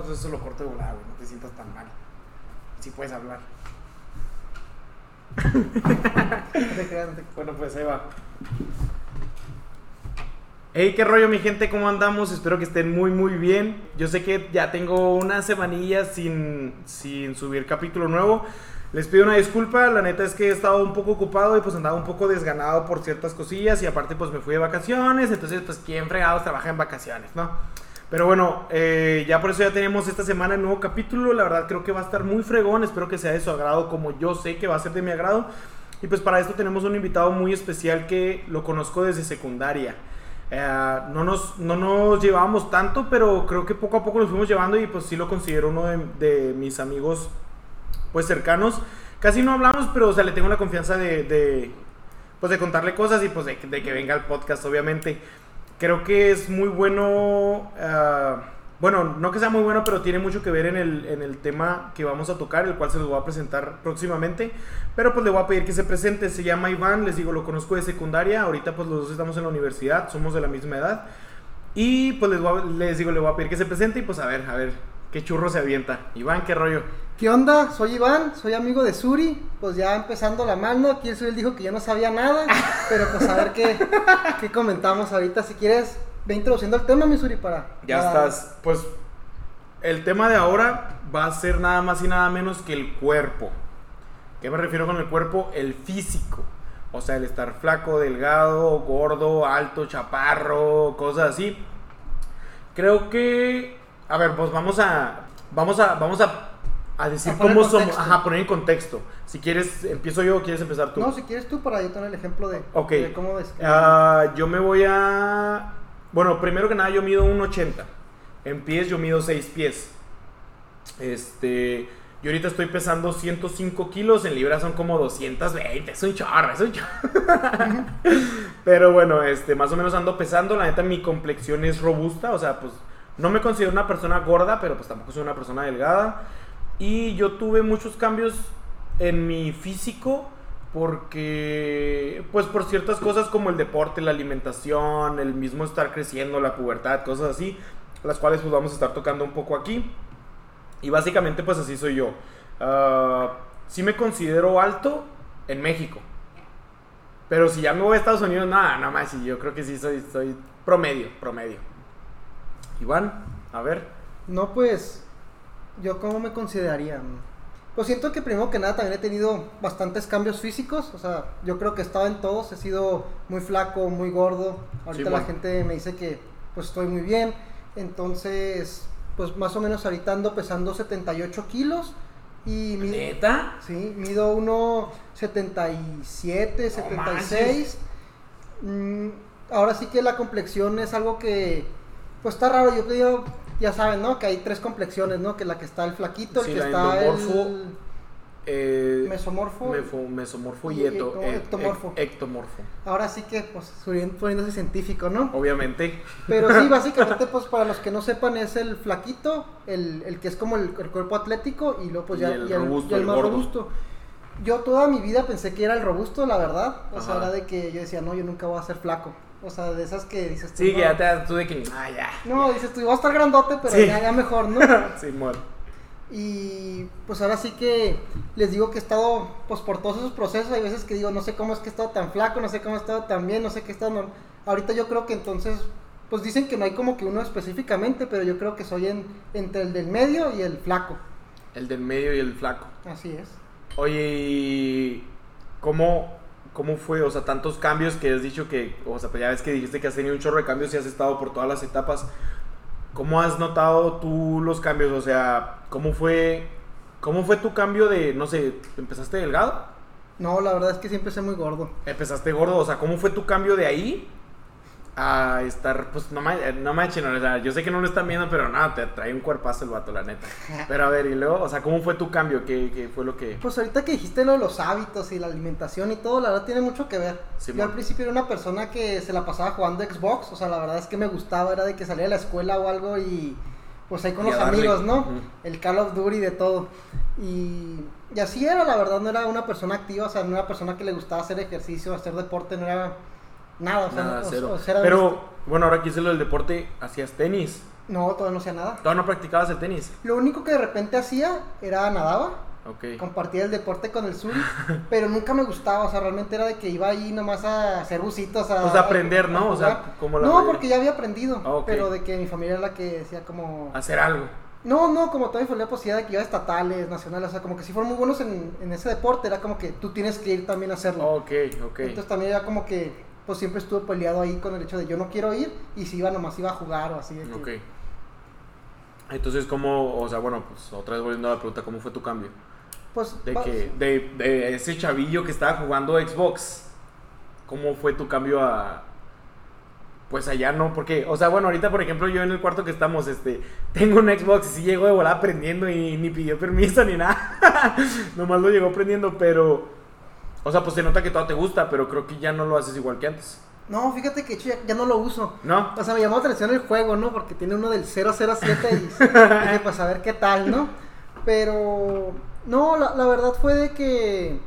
entonces eso lo corto de volada, güey. No te sientas tan mal. Sí puedes hablar. Bueno, pues ahí va. Hey, qué rollo mi gente, ¿cómo andamos? Espero que estén muy muy bien. Yo sé que ya tengo unas semanillas sin, sin subir capítulo nuevo. Les pido una disculpa, la neta es que he estado un poco ocupado y pues andaba un poco desganado por ciertas cosillas y aparte pues me fui de vacaciones, entonces pues quién fregados trabaja en vacaciones, ¿no? Pero bueno, eh, ya por eso ya tenemos esta semana el nuevo capítulo, la verdad creo que va a estar muy fregón, espero que sea de su agrado como yo sé que va a ser de mi agrado. Y pues para esto tenemos un invitado muy especial que lo conozco desde secundaria. Eh, no, nos, no nos llevábamos tanto, pero creo que poco a poco nos fuimos llevando y pues sí lo considero uno de, mis amigos pues cercanos. Casi no hablamos, pero o sea, le tengo la confianza de, pues de contarle cosas y pues de que venga al podcast, obviamente. Creo que es muy bueno, ah, bueno, no que sea muy bueno, pero tiene mucho que ver en el, en el tema que vamos a tocar, el cual se los voy a presentar próximamente. Pero pues le voy a pedir que se presente, se llama Iván, les digo, lo conozco de secundaria, ahorita pues los dos estamos en la universidad, somos de la misma edad. Y pues les, les digo, le voy a pedir que se presente y pues a ver, a ver, qué churro se avienta. Iván, qué rollo. ¿Qué onda? Soy Iván, soy amigo de Suri. Pues ya empezando la mano, aquí el Suri dijo que yo no sabía nada, pero pues a ver qué, qué comentamos ahorita. Si quieres, ve introduciendo el tema, mi Suri, para... Ya para- estás. Pues el tema de ahora va a ser nada más y nada menos que el cuerpo. ¿Qué me refiero con el cuerpo? El físico. O sea, el estar flaco, delgado, gordo, alto, chaparro, cosas así. Creo que. A ver, pues vamos a. Vamos a. Vamos a. A decir A cómo somos. Ajá, poner en contexto. Si quieres, empiezo yo o quieres empezar tú. No, si quieres tú, para yo tener el ejemplo de, Ok. de cómo ves. Ah, yo me voy a. Bueno, primero que nada, yo mido 1,80. En pies, yo mido 6 pies. Este. Yo ahorita estoy pesando 105 kilos. En libras son como 220. Es un chorro, es un chorro. Pero bueno, este, más o menos ando pesando. La neta, mi complexión es robusta. O sea, pues no me considero una persona gorda, pero pues tampoco soy una persona delgada. Y yo tuve muchos cambios en mi físico porque pues por ciertas cosas como el deporte, la alimentación, el mismo estar creciendo, la pubertad, cosas así, las cuales pues vamos a estar tocando un poco aquí. Y básicamente pues así soy yo. Ah, sí me considero alto en México. Pero si ya me voy a Estados Unidos, nada, nada más, sí, yo creo que sí soy, soy promedio, promedio. Iván, a ver. No, pues, yo cómo me consideraría. Pues siento que primero que nada también he tenido bastantes cambios físicos, o sea, yo creo que he estado en todos, he sido muy flaco, muy gordo, ahorita Sí, la gente me dice que pues estoy muy bien, entonces, pues más o menos ahorita ando pesando 78 kilos y mi, ¿Neta? sí, mido 1,77, 76. Mm, ahora sí que la complexión es algo que, pues está raro. Yo te digo, ya saben, ¿no? Que hay tres complexiones, ¿no? Que la que está el flaquito, el Sí, que está el Eh, mesomorfo. mefo- mesomorfo y, y eto- e- ectomorfo. ec- ectomorfo. Ahora sí que, pues, poniéndose científico, ¿no? Obviamente. Pero sí, básicamente, pues para los que no sepan, es el flaquito, el, el que es como el, el cuerpo atlético y luego pues Y ya el y robusto, más gordo. robusto. Yo toda mi vida pensé que era el robusto, la verdad. O sea, era de que yo decía, no, yo nunca voy a ser flaco. O sea, de esas que dices tú. Sí, no, que ya te das tú de que. Ah, ya. No, dices tú, voy a estar grandote, pero Sí. ya, ya mejor, ¿no? Simón. Y pues ahora sí que les digo que he estado pues por todos esos procesos. Hay veces que digo, no sé cómo es que he estado tan flaco, no sé cómo he estado tan bien, no sé qué he estado. Ahorita yo creo que entonces, pues dicen que no hay como que uno específicamente, pero yo creo que soy en, entre el del medio y el flaco. El del medio y el flaco. Así es. Oye, ¿y cómo, cómo fue? O sea, tantos cambios que has dicho que. O sea, pues ya ves que dijiste que has tenido un chorro de cambios y has estado por todas las etapas. ¿Cómo has notado tú los cambios? O sea, ¿cómo fue, cómo fue tu cambio de, no sé, empezaste delgado? No, la verdad es que siempre soy muy gordo. Empezaste gordo, o sea, ¿cómo fue tu cambio de ahí a estar, pues no, ma- no manchen, o sea, yo sé que no lo están viendo, pero nada, te trae un cuerpazo el vato, la neta. Pero a ver, y luego, o sea, ¿cómo fue tu cambio? ¿Qué, qué fue lo que...? Pues ahorita que dijiste lo de los hábitos y la alimentación y todo, la verdad tiene mucho que ver. Yo al principio era una persona que se la pasaba jugando Xbox, o sea, la verdad es que me gustaba, era de que salía de la escuela o algo y pues ahí con Y los amigos, ¿no? El Call of Duty de todo. Y, y así era, la verdad, no era una persona activa, o sea, no era una persona que le gustaba hacer ejercicio, hacer deporte, no era nada, o sea, Nada, no- cero. o sea, Pero, bueno, ahora que hice lo del deporte, hacías tenis. No, todavía no hacía nada. ¿Todavía no practicabas el tenis? Lo único que de repente hacía era nadaba. Ok. Compartía el deporte con el sur, pero nunca me gustaba, o sea, realmente era de que iba ahí nomás a hacer bucitos, a, aprender, ¿no? a O sea, como la No, mayoría. porque ya había aprendido, ok. pero de que mi familia era la que decía como... Hacer algo. No, no, como toda mi familia pues de que iba a estatales, nacionales, o sea, como que si fueron muy buenos en, en ese deporte, era como que tú tienes que ir también a hacerlo. Ok, ok. Entonces también era como que, pues siempre estuve peleado ahí con el hecho de yo no quiero ir, y si iba nomás iba a jugar o así. de que- Ok. Entonces, ¿cómo, o sea, bueno, pues otra vez volviendo a la pregunta, ¿cómo fue tu cambio? Pues, De que, de, de ese chavillo que estaba jugando Xbox, ¿cómo fue tu cambio a, pues allá no? Porque, o sea, bueno, ahorita, por ejemplo, yo en el cuarto que estamos, este, tengo un Xbox y sí llegó de volada aprendiendo y ni pidió permiso ni nada. Nomás lo llegó aprendiendo, pero, o sea, pues se nota que todo te gusta, pero creo que ya no lo haces igual que antes. No, fíjate que ya, ya no lo uso. ¿No? O sea, me llamó la atención el juego, ¿no? Porque tiene uno del 007 y dije, pues a ver qué tal, ¿no? Pero, no, la, la verdad fue de que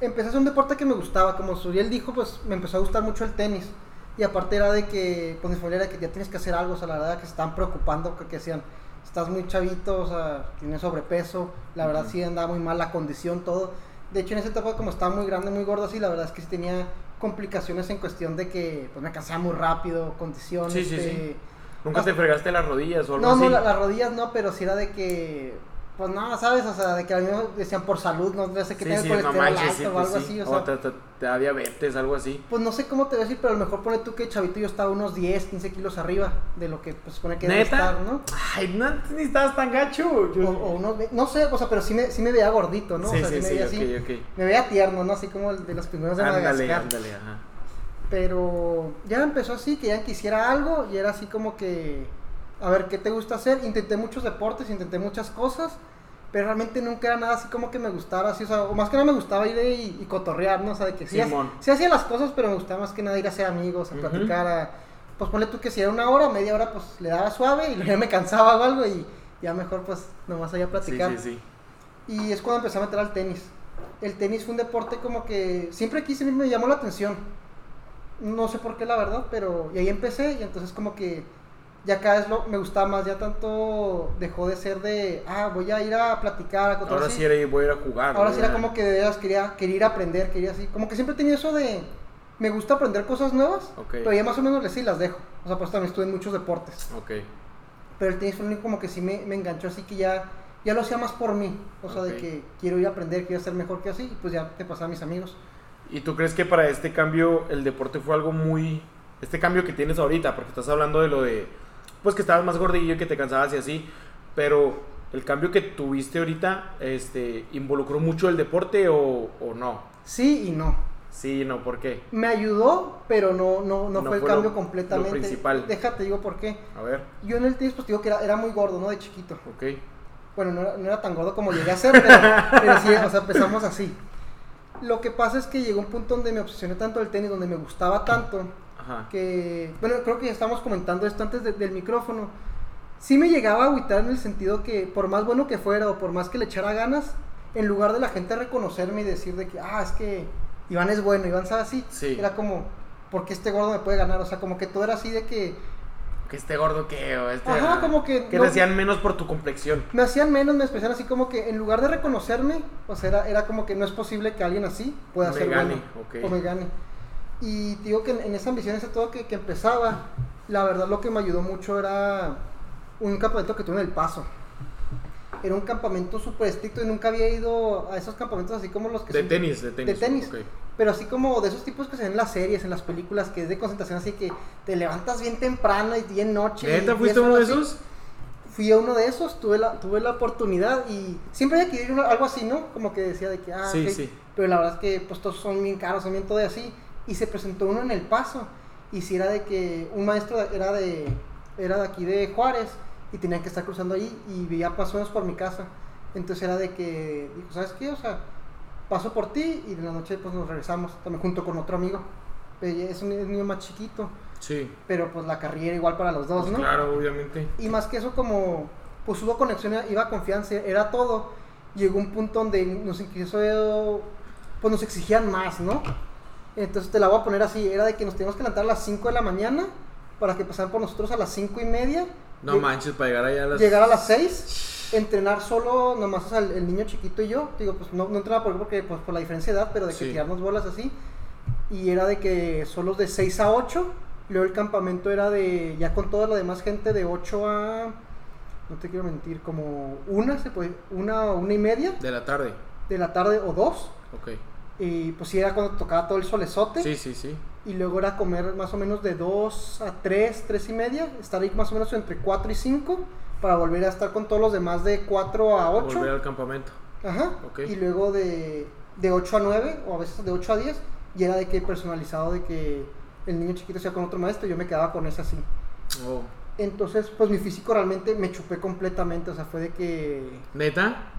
empecé a hacer un deporte que me gustaba. Como Suriel dijo, pues me empezó a gustar mucho el tenis. Y aparte era de que, pues mi familia era que ya tienes que hacer algo, o sea, la verdad que se estaban preocupando porque decían, estás muy chavito, o sea, tienes sobrepeso, la verdad sí andaba muy mal la condición, todo. De hecho, en esa etapa, como estaba muy grande, muy gordo, así, la verdad es que sí tenía complicaciones en cuestión de que pues me cansaba muy rápido, condiciones. Sí, sí, este, sí. ¿Nunca te fregaste las rodillas o algo No, así? no, la- las rodillas no, pero sí era de que, pues no, ¿sabes? O sea, de que a mí me decían por salud, no sé qué Sí, tengas sí, no colesterol manches, alto sí, o pues algo sí. así, o O sea, te, te- te da diabetes, algo así. pues no sé cómo te voy a decir, pero a lo mejor pone tú que chavito yo estaba unos 10, 15 kilos arriba de lo que pues supone que debe estar, ¿no? Ay, no, ni estabas tan gacho. Yo- O, o unos, no sé, o sea, pero sí me, sí me veía gordito, ¿no? Sí, o sea, sí, me sí, veía ok, así, ok. me veía tierno, ¿no? Así como el de los primeros de Ándale, Madagascar. ándale, ajá. Pero ya empezó así, que ya quisiera algo y era así como que, a ver, ¿qué te gusta hacer? Intenté muchos deportes, intenté muchas cosas, pero realmente nunca era nada así como que me gustara, así, o sea, o más que nada me gustaba ir y, y cotorrear, ¿no? O sea, de que sí, Simón. sí hacía las cosas, pero me gustaba más que nada ir a hacer amigos, a platicar, a, pues ponle tú que si era una hora, media hora, pues le daba suave y luego ya me cansaba o algo y ya mejor pues nomás allá a Sí, platicar. sí, sí. Y es cuando empecé a meter al tenis. El tenis fue un deporte como que siempre quise, me llamó la atención. No sé por qué la verdad, pero y ahí empecé y entonces como que ya cada vez lo, me gustaba más, ya tanto dejó de ser de, ah, voy a ir a platicar, a contar Ahora así. sí era voy a ir a jugar. Ahora ¿no? sí era como que de veras quería, quería ir a aprender, quería así. Como que siempre tenido eso de, me gusta aprender cosas nuevas, Ok. pero ya más o menos les sí las dejo. O sea, pues también estuve en muchos deportes. Ok. Pero el tenis fue el único como que sí me, me enganchó, así que ya, ya lo hacía más por mí. O sea, de que quiero ir a aprender, quiero ser mejor que así, y pues ya te pasaba a mis amigos. ¿Y tú crees que para este cambio el deporte fue algo muy... Este cambio que tienes ahorita, porque estás hablando de lo de... Pues que estabas más gordillo y que te cansabas y así, pero el cambio que tuviste ahorita, este, ¿involucró mucho el deporte o, o no? Sí y no. Sí, no, ¿por qué? Me ayudó, pero no, no, no, No fue el fue cambio lo- completamente. lo principal. Déjate, digo por qué. A ver, Yo en el tenis, pues digo que era, era muy gordo, ¿no? De chiquito. ok. Bueno, no era, no era tan gordo como llegué a ser, pero, pero sí, o sea, empezamos así. Lo que pasa es que llegó un punto donde me obsesioné tanto del tenis, donde me gustaba tanto, Ajá. que, bueno, creo que ya estábamos comentando esto antes de- del micrófono. Sí me llegaba a agüitar en el sentido que, por más bueno que fuera o por más que le echara ganas, en lugar de la gente reconocerme y decir de que, ah, es que Iván es bueno, Iván sabe así, Sí. era como, ¿por qué este gordo me puede ganar? O sea, como que todo era así de que, Que este gordo que... o este, Ajá, como que Que no- te hacían menos por tu complexión. me hacían menos, me expresaban así como que en lugar de reconocerme, o sea, era, era como que no es posible que alguien así pueda Me ser gane, bueno ok. o me gane. Y te digo que en, en esa ambición, ese todo que, que empezaba, la verdad lo que me ayudó mucho era un campamento que tuve en El Paso. Era un campamento súper estricto y nunca había ido a esos campamentos así como los que De son- tenis, de tenis. de tenis. ok. Pero así como de esos tipos que se ven en las series, en las películas, que es de concentración, así que te levantas bien temprano y bien noche. y ¿Neta diez fuiste uno de así esos? fui a uno de esos, tuve la, tuve la oportunidad y siempre había ir a algo así, ¿no? Como que decía de que, ah, Sí, sí. Pero la verdad es que pues todos son bien caros, son bien todo de así. Y se presentó uno en El Paso. Y si era de que un maestro era de, era de aquí de Juárez y tenía que estar cruzando ahí y veía menos por mi casa. Entonces era de que, dijo, ¿sabes qué? O sea, paso por ti y en la noche pues nos regresamos, también junto con otro amigo. Eh, Es un, niño más chiquito, Sí. pero pues la carrera igual para los dos, Pues ¿no? Claro, obviamente. Y más que eso, como pues hubo conexión, iba confianza, era todo. Llegó un punto donde nos quiso, pues nos exigían más, ¿no? Entonces te la voy a poner así, era de que nos teníamos que levantar a las 5 de la mañana para que pasaran por nosotros a las 5 y media No manches, para llegar allá a las... Llegar a las 6, entrenar solo, nomás o sea, el, el niño chiquito y yo. Digo, pues no, no entrenaba por, porque, pues, por la diferencia de edad, pero de que Sí. tirarnos bolas así. Y era de que solos de 6 a 8. Luego el campamento era de, ya con toda la demás gente, de 8 a. No te quiero mentir, como una, se puede, una o una y media De la tarde. de la tarde o dos. Ok. Y pues sí, era cuando tocaba todo el solezote. Sí, sí, sí. Y luego era comer más o menos de 2 a 3, 3 y media. Estar ahí más o menos entre 4 y 5. Para volver a estar con todos los demás de 4 a 8. Volver al campamento. Ajá. Ok. Y luego de, de 8 a 9, o a veces de 8 a 10. Y era de que personalizado de que el niño chiquito sea con otro maestro. Yo me quedaba con ese así. Oh. Entonces, pues mi físico realmente me chupé completamente. O sea, fue de que. ¿Neta?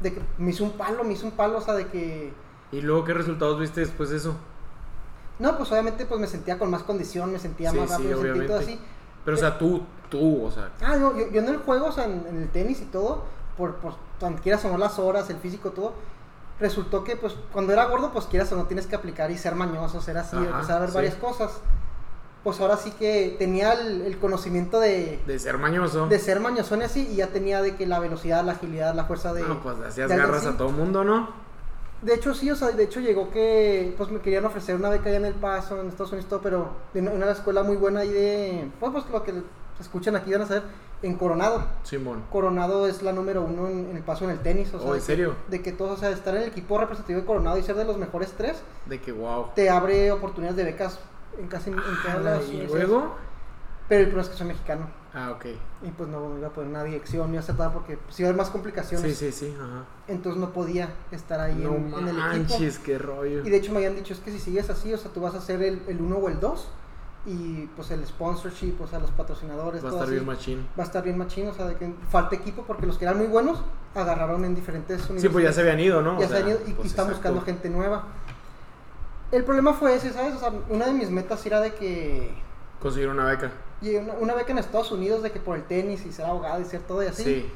De que me hizo un palo, me hizo un palo. O sea, de que. ¿Y luego qué resultados viste después de eso? No, pues obviamente pues me sentía con más condición, me sentía Sí, más sí, rápido, me sentía todo así. Pero, o sea, tú, tú, o sea... Ah, no, yo, yo en el juego, o sea, en, en el tenis y todo, por, por cuando quieras o no las horas, el físico, todo, resultó que, pues, cuando era gordo, pues quieras o no tienes que aplicar y ser mañoso, ser así, Ajá, empezar a ver sí. varias cosas. Pues ahora sí que tenía el, el conocimiento de, De ser mañoso. de ser mañosón y así, y ya tenía de que la velocidad, la agilidad, la fuerza de... No, pues hacías de garras así. a todo mundo, ¿no? De hecho, sí, o sea, de hecho llegó que, pues me querían ofrecer una beca allá en El Paso, en Estados Unidos, todo, pero de una, una escuela muy buena ahí de, pues, pues lo que escuchan aquí van a saber, en Coronado. Simón. Coronado es la número uno en, en el paso en el tenis. O sea, Oh, ¿en de que- serio? de que todos, o sea, estar en el equipo representativo de Coronado y ser de los mejores tres, De que, wow. te abre oportunidades de becas en casi en todas las Ah, ¿Y universidades. luego? Pero el problema es que soy mexicano. Ah, ok. Y pues no iba a poner una dirección ni iba a hacer nada porque pues, iba a haber más complicaciones. Sí, sí, sí, ajá. Entonces no podía estar ahí No en, en el equipo. manches, qué rollo. Y de hecho me habían dicho, es que si sigues así, o sea, tú vas a ser el, el uno o el dos. Y pues el sponsorship, o sea, los patrocinadores, Va a estar así, bien machín. va a estar bien machín, o sea, de que falta equipo porque los que eran muy buenos agarraron en diferentes universidades. Sí, pues ya se habían ido, ¿no? Ya O se sea, ido y, y pues, están buscando gente nueva. El problema fue ese, ¿sabes? O sea, una de mis metas era de que Conseguir una beca. Y una, una beca en Estados Unidos de que por el tenis y ser abogado y ser todo y así. Sí.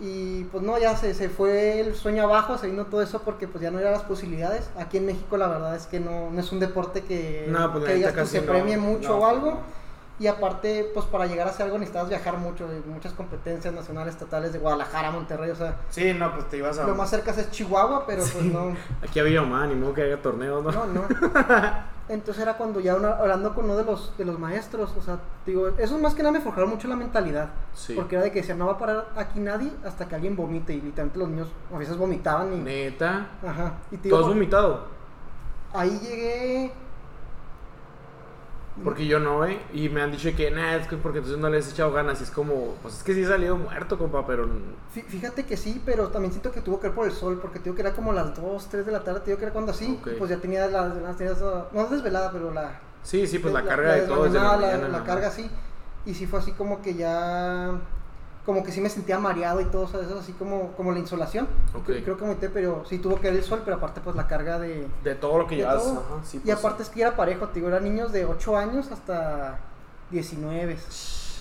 Y pues no, ya se, se fue el sueño abajo, se vino todo eso porque pues ya no eran las posibilidades. Aquí en México la verdad es que no, no es un deporte que, No, pues, que digas casi se no. premie mucho o algo. Y aparte, pues para llegar a hacer algo necesitabas viajar mucho, muchas competencias nacionales, estatales de Guadalajara, Monterrey, o sea, Sí, no, pues te ibas a... lo más cerca es Chihuahua, pero pues no, Aquí había más, ni modo que haya torneos, ¿no? no, no. Entonces era cuando ya una- hablando con uno de los, de los maestros, o sea, digo, eso más que nada me forjaron mucho la mentalidad. Sí. Porque era de que decían, no va a parar aquí nadie hasta que alguien vomite. Y literalmente los niños a veces vomitaban y... Neta. Ajá. Y digo, ¿Tú has vomitado? ahí llegué... Porque yo no, ¿eh? Y me han dicho que, nah, es que porque entonces no le has echado ganas. Y es como, pues es que sí he salido muerto, compa, pero... Fí- Fíjate que sí, pero también siento que tuvo que ver por el sol, porque te digo que era como las 2, 3 de la tarde, te digo que era cuando así, Ok. pues ya tenía la, la- no desvelada, pero la... Sí, sí, pues la, carga de todo la mañana. la, carga así, y sí fue así como que ya... Como que sí me sentía mareado y todo, eso así como, como la insolación. Ok. Creo, que vomité, pero sí tuvo que ver el sol, pero aparte pues la carga de... De todo lo que llevas. todo. Ajá, sí, y pues, aparte es que era parejo, te digo, eran niños de 8 años hasta 19.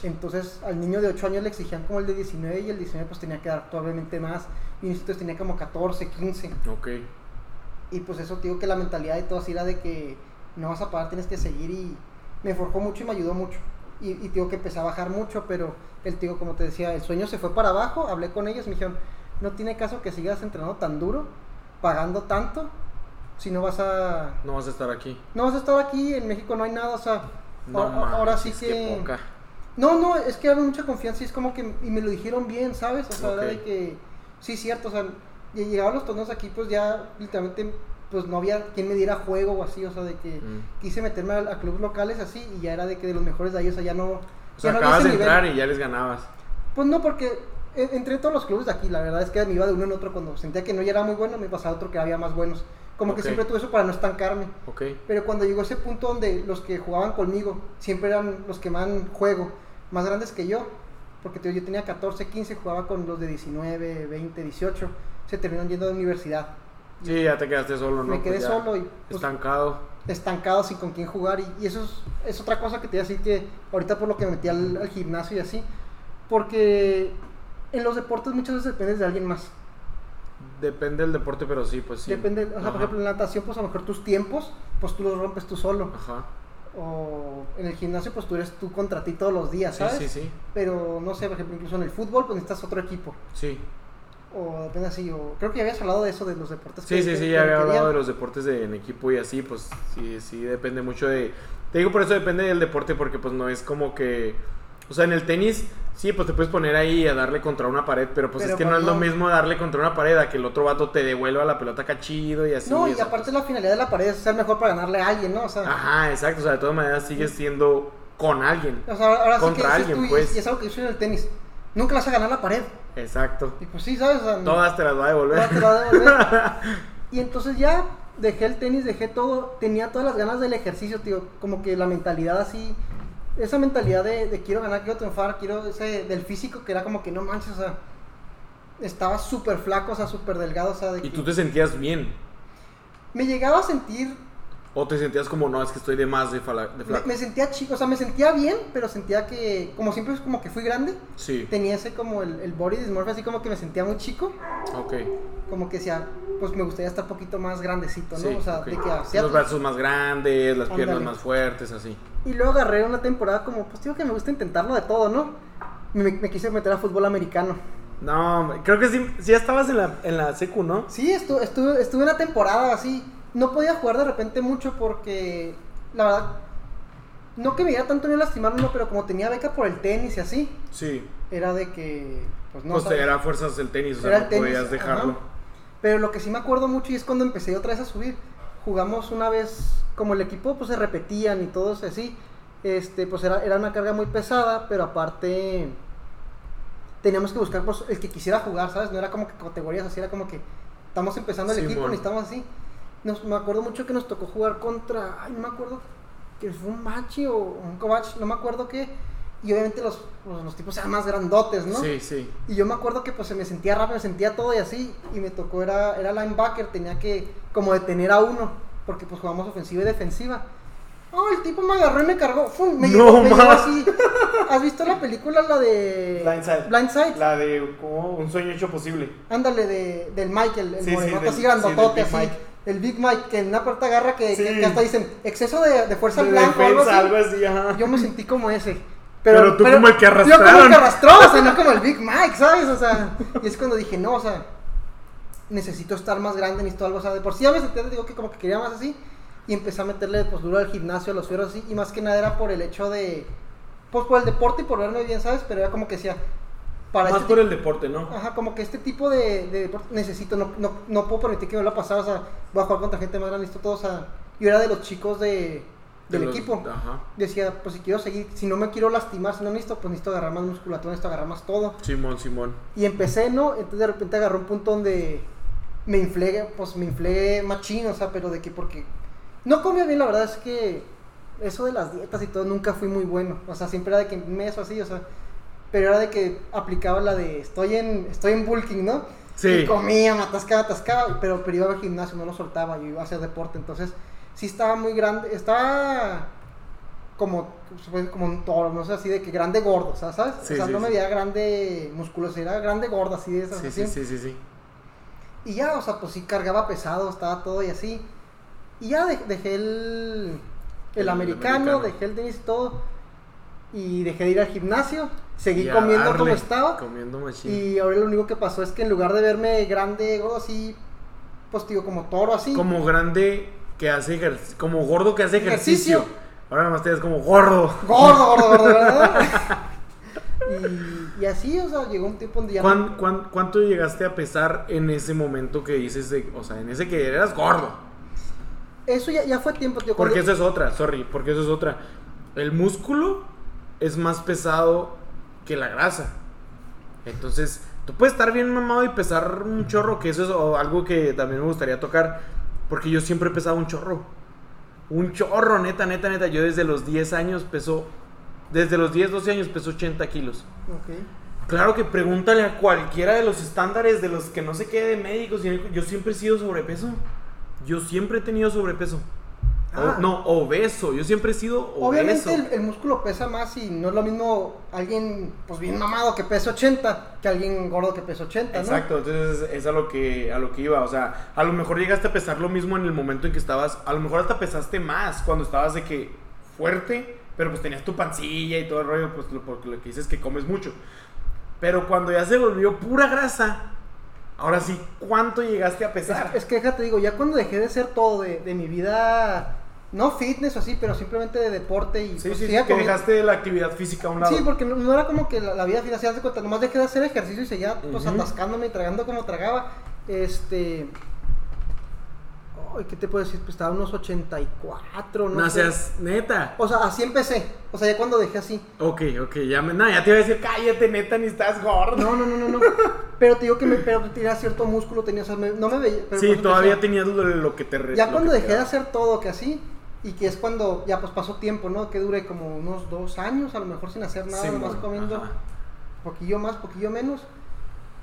Entonces al niño de 8 años le exigían como el de 19 y el 19 pues tenía que dar probablemente más. Y entonces tenía como 14, 15. Ok. Y pues eso te digo que la mentalidad de todos era de que no vas a parar, tienes que seguir y me forjó mucho y me ayudó mucho. Y, y digo que empecé a bajar mucho, pero el tío, como te decía, el sueño se fue para abajo, hablé con ellos, me dijeron, no tiene caso que sigas entrenando tan duro, pagando tanto, si no vas a... No vas a estar aquí. No vas a estar aquí, en México no hay nada, o sea, No ahora, ahora sí que... poca. No, no, es que había mucha confianza y es como que, y me lo dijeron bien, ¿sabes? O sea, era Ok. de que, sí, cierto, o sea, y llegaban los torneos aquí, pues ya, literalmente, pues no había quien me diera juego o así, o sea, de que Mm. quise meterme a, a clubes locales así y ya era de que de los mejores de ahí, o sea, ya no... O sea, ya no acabas de nivel. entrar y ya les ganabas. Pues no, porque en- entré en todos los clubes de aquí, la verdad es que me iba de uno en otro, cuando sentía que no ya era muy bueno, me pasaba a otro que había más buenos. Como que siempre tuve eso para no estancarme. Ok. Pero cuando llegó ese punto donde los que jugaban conmigo siempre eran los que más juego, más grandes que yo, porque digo, yo tenía 14, 15, jugaba con los de 19, 20, 18, se terminaron yendo de universidad. Sí, ya te quedaste solo, ¿no? Me quedé Pues solo y pues, Estancado. estancado sin con quién jugar y, y eso es, es otra cosa que te iba a decir que ahorita por lo que me metí al, al gimnasio y así, porque en los deportes muchas veces dependes de alguien más. Depende del deporte, pero sí, pues sí. Depende, o sea, Ajá. por ejemplo, en la natación, pues a lo mejor tus tiempos, pues tú los rompes tú solo. Ajá. o en el gimnasio pues tú eres tú contra ti todos los días, Sí, ¿sabes? sí, sí. Pero no sé, por ejemplo, incluso en el fútbol pues necesitas otro equipo. Sí, O depende así, o creo que ya habías hablado de eso de los deportes. sí, que- sí, que- sí, que ya había hablado de los deportes de, en equipo y así, pues sí, sí, depende mucho de... Te digo por eso depende del deporte, porque pues no es como que... O sea, en el tenis, sí, pues te puedes poner ahí a darle contra una pared, pero pues Pero es que no es lo mismo darle contra una pared a que el otro vato te devuelva la pelota cachido y así. No, y aparte pues- la finalidad de la pared es ser mejor para ganarle a alguien, ¿no? O sea, Ajá, exacto, o sea, de todas maneras sigues siendo con alguien. o sea ahora sí contra alguien, tú, pues. y es algo que yo soy en el tenis. Nunca le vas a ganar la pared. Exacto. Y pues sí, ¿sabes? O sea, Todas te las va a devolver. todas te la va a devolver. Y entonces ya dejé el tenis, dejé todo, tenía todas las ganas del ejercicio, tío, como que la mentalidad así, esa mentalidad de, de quiero ganar, quiero triunfar, quiero ese del físico que era como que no manches, o sea, estaba súper flaco, o sea, súper delgado, o sea, de Y que tú te sentías bien. me llegaba a sentir, O te sentías como, no, es que estoy de más de, fala- de me, flaco. me sentía chico, o sea, me sentía bien, pero sentía que, como siempre es como que fui grande, Sí, tenía ese como el, el body dysmorphia, así como que me sentía muy chico, ok. como que decía, pues me gustaría estar un poquito más grandecito, ¿no? Sí, o sea, de que hacía Los brazos más grandes, las piernas más fuertes, así. Y luego agarré una temporada como, pues digo que me gusta intentarlo de todo, ¿no? Me, me quise meter a fútbol americano. No, creo que sí, sí ya estabas en la, en la secu, ¿no? Sí, estuve, estuve, estuve una temporada así. No podía jugar de repente mucho porque, la verdad, no que me diera tanto ni lastimarme, no, pero como tenía beca por el tenis y así, Sí. era de que, pues no pues era fuerzas del tenis, o sea, Era no tenis, podías dejarlo. ajá. Pero lo que sí me acuerdo mucho y es cuando empecé otra vez a subir. Jugamos una vez, como el equipo pues se repetían y todo así. Este, pues era, era una carga muy pesada, pero aparte teníamos que buscar pues, el que quisiera jugar, ¿sabes? No era como que categorías así, era como que estamos empezando el equipo, necesitamos así. Nos, me acuerdo mucho que nos tocó jugar contra, ay, no me acuerdo, que fue un Machi o un Kovac, no me acuerdo qué. Y obviamente los, pues, los tipos eran más grandotes, ¿no? Sí, sí. Y yo me acuerdo que pues se me sentía rápido, me sentía todo y así. Y me tocó, era, era linebacker, tenía que como detener a uno. Porque pues jugamos ofensiva y defensiva. Oh, el tipo me agarró y me cargó. ¡Fum! Me No, llevó, me llevó ma. así. ¿Has visto la película, la de. Blindside. Blindside? La de como un sueño hecho posible. Ándale, de, del Michael, el Sí, sí, del- así sí, grandotote, del Big así. Mike. El Big Mike, que en una parte agarra que, que- Sí. que hasta dicen exceso de, de fuerza De blanco o algo así. algo así, ajá. Yo me sentí como ese. Pero tú como el que Yo como el arrastraron. que arrastró, o sea, no como el Big Mike, ¿sabes? O sea, y es cuando dije, no, o sea, necesito estar más grande, necesito algo, o sea, de por sí a veces te digo que como que quería más así, y empecé a meterle pues duro al gimnasio, a los fierros así, y más que nada era por el hecho de, pues por el deporte y por verme bien, ¿sabes? Pero era como que decía, para Más este por el deporte, ¿no? Ajá, como que este tipo de, de deporte necesito, no, no, no puedo permitir que me lo pasara, o sea, voy a jugar contra gente más grande, necesito todo, o sea, yo era de los chicos de, De del los- equipo Ajá. decía, pues si quiero seguir, si no me quiero lastimar, si no necesito, pues necesito agarrar más musculatura, necesito agarrar más todo. Simón, Simón. Y empecé, ¿no? Entonces de repente agarró un punto donde me inflé, pues me inflé machín, o sea, pero de que porque no comía bien, la verdad es que eso de las dietas y todo nunca fui muy bueno, o sea, siempre era de que un mes o así, o sea, pero era de que aplicaba la de estoy en estoy en bulking, ¿no? Sí. Y comía, me atascaba, atascaba, pero, pero iba al gimnasio, no lo soltaba, yo iba a hacer deporte, entonces sí estaba muy grande, estaba como, como un toro, no sé, así de que grande gordo, ¿sabes? Sí, o sea, sí, no me veía grande musculoso, era grande gordo, así de esas, Sí, así. sí, sí, sí, sí. Y ya, o sea, pues sí cargaba pesado, estaba todo y así. Y ya de- dejé el, el, El americano, americano. dejé el tenis y todo. Y dejé de ir al gimnasio, seguí comiendo como estaba. Comiendo. Y ahora lo único que pasó es que en lugar de verme grande, gordo así, pues digo, como toro así. Como grande que hace ejercicio. Como gordo que hace ejercicio. Ejercicio. Ahora nomás te ves como gordo. Gordo, gordo, gordo, ¿verdad? y, y así, o sea, llegó un tiempo donde ya... no- ¿Cuán- cuán- cuánto llegaste a pesar en ese momento que dices de, o sea, en ese que eras gordo? Eso ya, ya fue tiempo, tío. Porque eso es otra, sorry, porque eso es otra. El músculo es más pesado que la grasa. Entonces, tú puedes estar bien mamado y pesar un chorro, que eso es algo que también me gustaría tocar, porque yo siempre he pesado un chorro. Un chorro, neta, neta, neta. Yo desde los 10 años peso, desde los 10, 12 años peso 80 kilos. Ok. Claro que pregúntale a cualquiera de los estándares de los que no se quede de médicos. Yo siempre he sido sobrepeso. Yo siempre he tenido sobrepeso. O- Ah. no, obeso. Yo siempre he sido obeso. Obviamente el, el músculo pesa más y no es lo mismo alguien pues bien mamado que pesa 80 que alguien gordo que pesa 80, ¿no? Exacto, entonces es a lo que a lo que iba, o sea, a lo mejor llegaste a pesar lo mismo en el momento en que estabas, a lo mejor hasta pesaste más cuando estabas de que fuerte, pero pues tenías tu pancilla y todo el rollo, pues lo, porque lo que dices es que comes mucho. Pero cuando ya se volvió pura grasa, ahora sí, ¿cuánto llegaste a pesar? Es, es que déjate digo, ya cuando dejé de ser todo de, de mi vida, no fitness o así, pero simplemente de deporte y Sí, pues, sí, sí, que comiendo- dejaste la actividad física a un lado. Sí, porque no, no era como que la, la vida financiera de cuenta, nomás dejé de hacer ejercicio y seguía pues atascándome y tragando como tragaba. Este. Ay, ¿qué te puedo decir? Pues estaba unos 84, no, no sé. seas neta. O sea, así empecé. O sea, ya cuando dejé así. Ok, ok, ya me. No, ya te iba a decir, cállate, neta, ni estás gordo. No, no, no, no, no. Pero te digo que me, pero tenía cierto músculo, tenía, o sea, me- no me veía. pero sí, todavía tenías lo, lo que te Ya cuando dejé de hacer todo que así, y que es cuando ya pues pasó tiempo, ¿no? Que dure como unos dos años, a lo mejor sin hacer nada, Simón, nomás comiendo ajá. poquillo más, poquillo menos.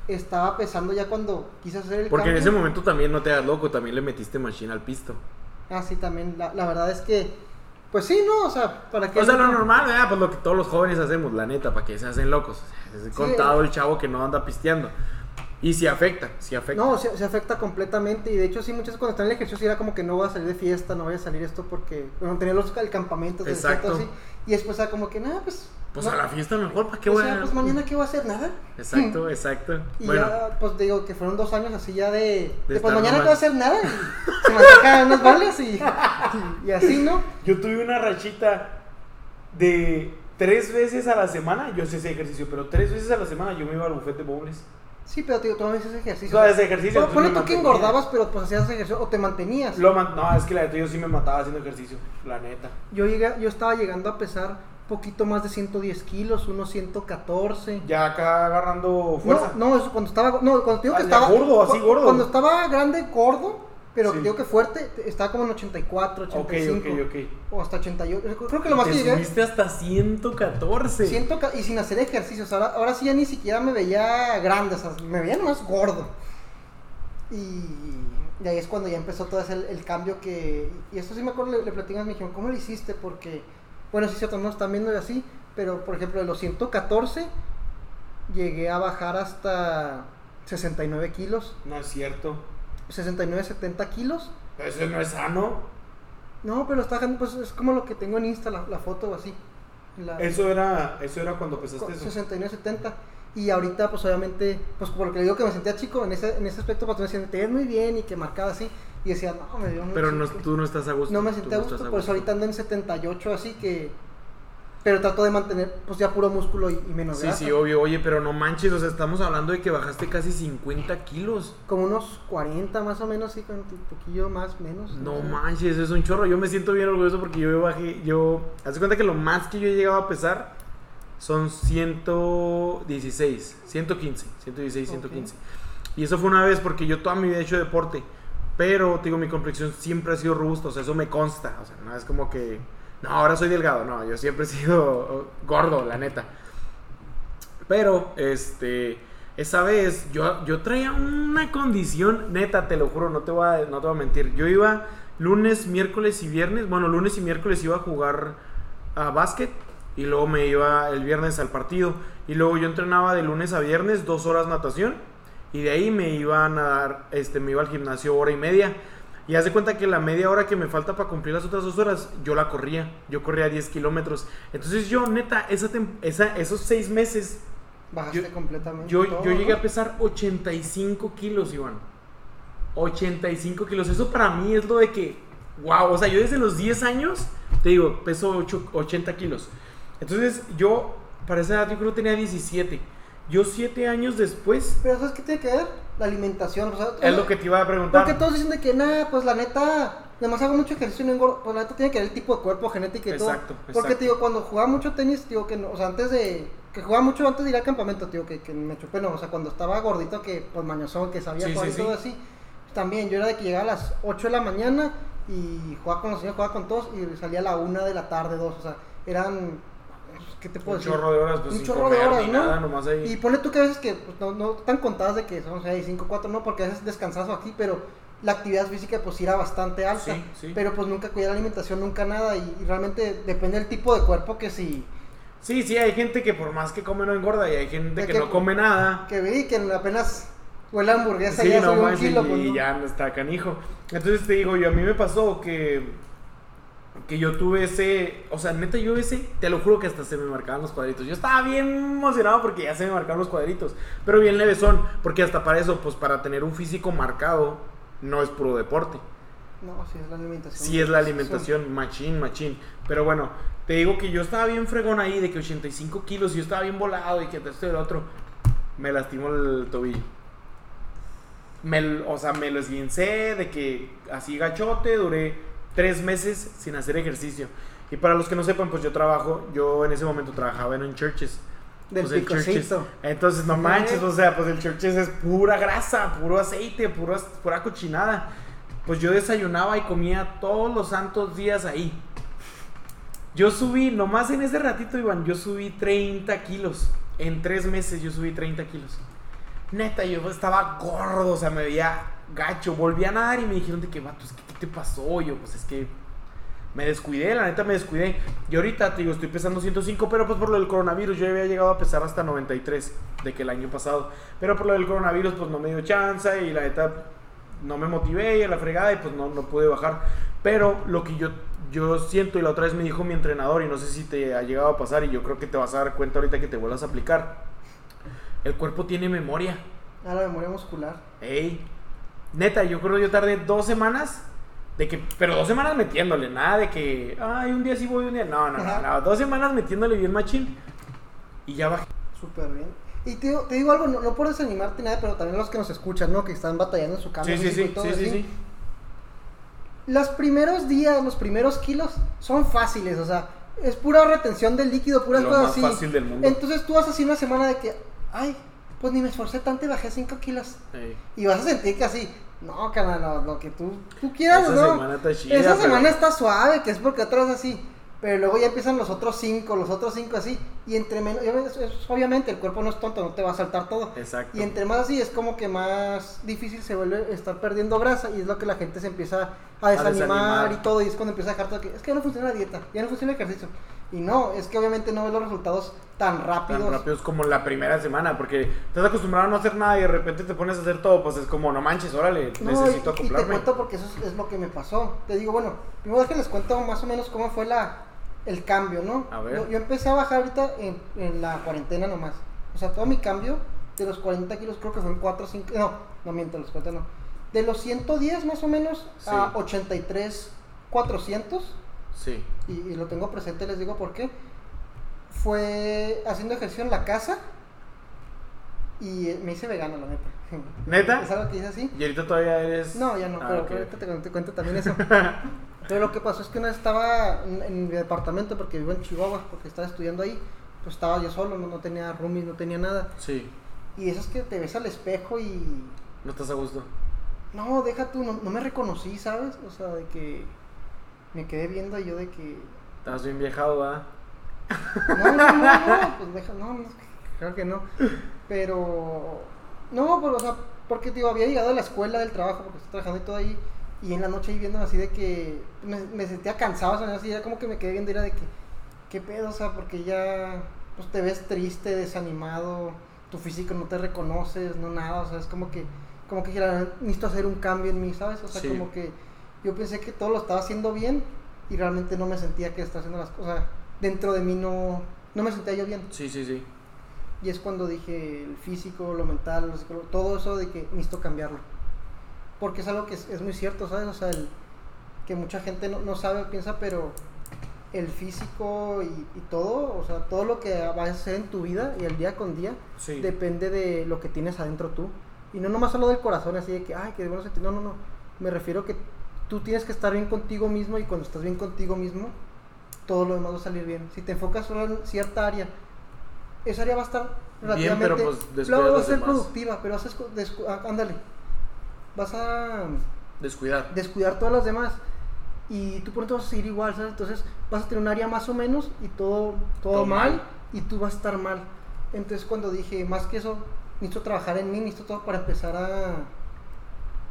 Estaba pesando ya cuando quise hacer el Porque en cambio. ese momento también no te hagas loco, también le metiste machine al pisto. Ah, sí, también. La, la verdad es que, pues sí, ¿no? O sea, para que... O sea, lo normal, ¿verdad? Pues lo que todos los jóvenes hacemos, la neta, para que se hacen locos. Es Sí. contado el chavo que no anda pisteando. Y si afecta, si afecta. No, se, se afecta completamente y de hecho sí, muchas veces cuando están en el ejercicio sí era como que no voy a salir de fiesta, no voy a salir esto porque, bueno, tenía los, el campamento, Exacto. así, y después era como que, nada, pues... Pues no, a la fiesta mejor, ¿para qué o voy sea, a...? pues mañana qué voy a hacer, nada. Exacto, exacto. Y bueno, ya, pues digo que fueron dos años así ya de, de, De pues mañana nomás. qué voy a hacer, nada. Y se me sacaban unas balas y, y, y así, ¿no? yo tuve una rachita de tres veces a la semana, yo sé ese ejercicio, pero tres veces a la semana yo me iba al bufete de Bobles. Sí, pero digo, tú no haces ejercicio. No, ese ejercicio, Pon- Ponle entonces tú que engordabas, pero pues hacías ejercicio o te mantenías. Lo man- no, es que la neta yo sí me mataba haciendo ejercicio, la neta. Yo, llegué, yo estaba llegando a pesar poquito más de 110 kilos, unos 114. Ya acá agarrando No, fuerza. no, eso cuando estaba, no, cuando te digo Ah, que ya estaba gordo, así gordo. Cuando estaba grande, gordo, pero Sí. digo que fuerte, te- estaba como en 84, ok, 85 ok, ok. o hasta 88. Creo que lo más Te que llegué subiste hasta 114. Siento ca- y sin hacer ejercicios, ahora, ahora sí ya ni siquiera me veía grande, o sea, me veía más gordo. Y, ahí es cuando ya empezó todo ese el, el cambio que... Y esto sí me acuerdo, le, le platicamos, me dijeron, ¿cómo lo hiciste? Porque, bueno, sí, cierto, no están viendo así, pero por ejemplo, de los 114 llegué a bajar hasta 69 kilos, No es cierto. 69, 70 kilos. Eso no es sano. No, pero está, pues es como lo que tengo en Insta, la, la foto así. la- Eso era, eso era cuando pesaste eso. 69, 70. Y ahorita, pues obviamente, pues por lo que le digo que me sentía chico, en ese, en ese aspecto, pues me decían, te ves muy bien y que marcaba así. Y decía, no, me dio mucho. Pero no, tú no estás a gusto. No me sentía a estás gusto, por eso ahorita ando en 78, así que. Pero trato de mantener, pues ya puro músculo y, y menos Sí, grasa. sí, obvio. Oye, pero no manches, o sea, estamos hablando de que bajaste casi 50 kilos. Como unos 40 más o menos, sí, con un poquillo más, menos. No sé. manches, es un chorro. Yo me siento bien orgulloso porque yo bajé, yo... Haz cuenta que lo más que yo he llegado a pesar son 116, 115, 116, 115. Y eso fue una vez porque yo toda mi vida he hecho deporte. Pero, digo, mi complexión siempre ha sido robusta, o sea, eso me consta. O sea, no es como que... No, ahora soy delgado, no, yo siempre he sido gordo, la neta. Pero, este, esa vez yo, yo traía una condición, neta, te lo juro, no te, voy a, no te voy a mentir. Yo iba lunes, miércoles y viernes, bueno, lunes y miércoles iba a jugar a básquet y luego me iba el viernes al partido. Y luego yo entrenaba de lunes a viernes, dos horas natación. Y de ahí me iba a nadar, este, me iba al gimnasio hora y media. Y haz de cuenta que la media hora que me falta para cumplir las otras dos horas, yo la corría. Yo corría 10 kilómetros. Entonces yo, neta, esa esa, esos seis meses, Bajaste Yo- completamente. yo, todo, yo llegué ¿no? a pesar 85 kilos, Iván. 85 kilos. Eso para mí es lo de que, wow, o sea, yo desde los 10 años, te digo, peso ocho- 80 kilos. Entonces yo, para esa edad, yo creo que tenía 17. Yo 7 años después, Pero ¿sabes qué tiene que ver? La alimentación. O sea, es lo que te iba a preguntar. Porque todos dicen de que, nada, pues la neta, además hago mucho ejercicio y no engordo. Pues la neta tiene que ver el tipo de cuerpo, genética y Exacto, todo. Porque exacto. te digo, cuando jugaba mucho tenis, digo que no, o sea, antes de. Que jugaba mucho antes de ir al campamento, tío, que, que me chupé, no, o sea, cuando estaba gordito, que pues mañosón, que sabía Sí, jugar sí, y todo sí. así. También, yo era de que llegaba a las 8 de la mañana y jugaba con los señores, jugaba con todos y salía a la 1 de la tarde, 2, o sea, eran. ¿Qué te puedo Un decir? chorro de horas, pues un sin chorro de horas, ni ¿no? nada, nomás ahí. Y ponle tú que a veces que pues, no, no tan contadas de que son 6, 5, 4, no, porque a veces descansas aquí, pero la actividad física pues era bastante alta. Sí, sí. Pero pues nunca cuidé la alimentación, nunca nada. Y, y realmente depende del tipo de cuerpo que si. Sí, sí, hay gente que por más que come no engorda y hay gente que, que- no come nada. Que vi que apenas huele a hamburguesa Sí, y ya no un kilo. y pues, no. ya no está canijo. Entonces te digo, yo a mí me pasó que que yo tuve ese, o sea, neta yo ese, te lo juro que hasta se me marcaban los cuadritos. Yo estaba bien emocionado porque ya se me marcaban los cuadritos, pero bien levesón, porque hasta para eso, pues para tener un físico marcado, no es puro deporte. No, sí es la alimentación. Sí es la alimentación, machín, machín. Pero bueno, te digo que yo estaba bien fregón ahí, de que 85 kilos, y yo estaba bien volado, y que esto y el otro. Me lastimó el tobillo. Me, o sea, me lo esguincé, de que así gachote, duré tres meses sin hacer ejercicio. Y para los que no sepan, pues yo trabajo, yo en ese momento trabajaba en un churches. Del Pues el picocito. Churches. Entonces, no manches, o sea, pues el churches es pura grasa, puro aceite, puro, pura cochinada. Pues yo desayunaba y comía todos los santos días ahí. Yo subí, nomás en ese ratito, Iván, yo subí 30 kilos. En tres meses yo subí 30 kilos. Neta, yo estaba gordo, o sea, me veía gacho. Volví a nadar y me dijeron de que, vato, es que, ¿qué te pasó? Yo, pues es que me descuidé, la neta me descuidé. Y ahorita, te digo, estoy pesando 105, pero pues por lo del coronavirus, yo había llegado a pesar hasta 93 de que el año pasado. Pero por lo del coronavirus, pues no me dio chance y la neta no me motivé y a la fregada y pues no, no pude bajar. Pero lo que yo, yo siento y la otra vez me dijo mi entrenador y no sé si te ha llegado a pasar y yo creo que te vas a dar cuenta ahorita que te vuelvas a aplicar. El cuerpo tiene memoria. A la memoria muscular. Ey, neta, yo creo que yo tardé dos semanas. De que, pero dos semanas metiéndole, nada de que, ay, un día sí voy, un día. No, no, no, no, dos semanas metiéndole bien machín. Y ya bajé. Súper bien. Y te digo, te digo algo, no, no por desanimarte nada, pero también los que nos escuchan, ¿no? Que están batallando en su cambio Sí, sí, sí, y todo sí, sí, sí. Los primeros días, los primeros kilos son fáciles, o sea, es pura retención del líquido, puras Lo cosas más así. fácil del mundo. Entonces tú vas así una semana de que, ay, pues ni me esforcé tanto y bajé 5 kilos. Ey. Y vas a sentir que así, no, canal, no, lo que tú, tú quieras, Esa ¿no? semana está chida, Esa pero- semana está suave, que es porque atrás así. Pero luego ya empiezan los otros cinco, los otros cinco así. Y entre menos, obviamente el cuerpo no es tonto, no te va a saltar todo. Exacto. Y entre más así es como que más difícil se vuelve estar perdiendo grasa y es lo que la gente se empieza a desanimar, desanimar. y todo y es cuando empieza a dejar todo que es que ya no funciona la dieta, ya no funciona el ejercicio. Y no, es que obviamente no ves los resultados tan rápidos. Tan rápidos como la primera semana, porque estás acostumbrado a no hacer nada y de repente te pones a hacer todo, pues es como, no manches, órale, No, necesito y, y te acoplarme. cuento porque eso es, es lo que me pasó. Te digo, bueno, primero que les cuento más o menos cómo fue la, el cambio, ¿no? A ver. Yo, yo empecé a bajar ahorita en, en la cuarentena nomás. O sea, todo mi cambio de los 40 kilos creo que fue en 4 o 5... No, no miento, los 40 no. De los 110 más o menos a Sí. 83, 400. Sí. Y, y lo tengo presente, les digo por qué. Fue haciendo ejercicio en la casa y eh, me hice vegano, la neta. ¿Neta? ¿Es algo que hice así? Y ahorita todavía eres... No, ya no, Ah, pero ahorita te, te cuento también eso. pero lo que pasó es que una vez estaba en, en mi departamento porque vivo en Chihuahua, porque estaba estudiando ahí. Pues estaba yo solo, no, no tenía roomies, no tenía nada. Sí, Y eso es que te ves al espejo y. no estás a gusto. No, deja tú, no, no me reconocí, ¿sabes? O sea, de que. Me quedé viendo y yo de que. Estás bien viejado, ¿verdad? No, no, no, no, pues deja, no, no, claro que no. Pero, no, pero, o sea, porque digo, había llegado a la escuela del trabajo, porque estoy trabajando y todo ahí, y en la noche ahí viendo así de que me, me sentía cansado, o sea, así, ya como que me quedé viendo y era de que, ¿qué pedo? O sea, porque ya, pues te ves triste, desanimado, tu físico no te reconoces, no nada, o sea, es como que, como que necesito hacer un cambio en mí, ¿sabes? O sea, Sí. como que yo pensé que todo lo estaba haciendo bien y realmente no me sentía que estaba haciendo las cosas, dentro de mí no, no me sentía yo bien. Sí, sí, sí. Y es cuando dije el físico, lo mental, lo todo eso de que necesito cambiarlo. Porque es algo que es, es muy cierto, ¿sabes? O sea, el- que mucha gente no, no sabe o piensa, pero el físico y, y todo, o sea, todo lo que vas a hacer en tu vida y el día con día, Sí. depende de lo que tienes adentro tú. Y no nomás solo del corazón, así de que, ay, que bueno sentir. No, no, no. Me refiero que tú tienes que estar bien contigo mismo y cuando estás bien contigo mismo, todo lo demás va a salir bien. Si te enfocas solo en cierta área, esa área va a estar Bien, relativamente. pero, pues, luego va a ser demás. productiva, pero descu- ah, ándale. Vas a Descuidar. descuidar todas las demás y tú pronto vas a seguir igual, ¿sabes? Entonces vas a tener un área más o menos y todo, todo, Todo mal, mal. y tú vas a estar mal. Entonces cuando dije, más que eso, necesito trabajar en mí, necesito todo para empezar a,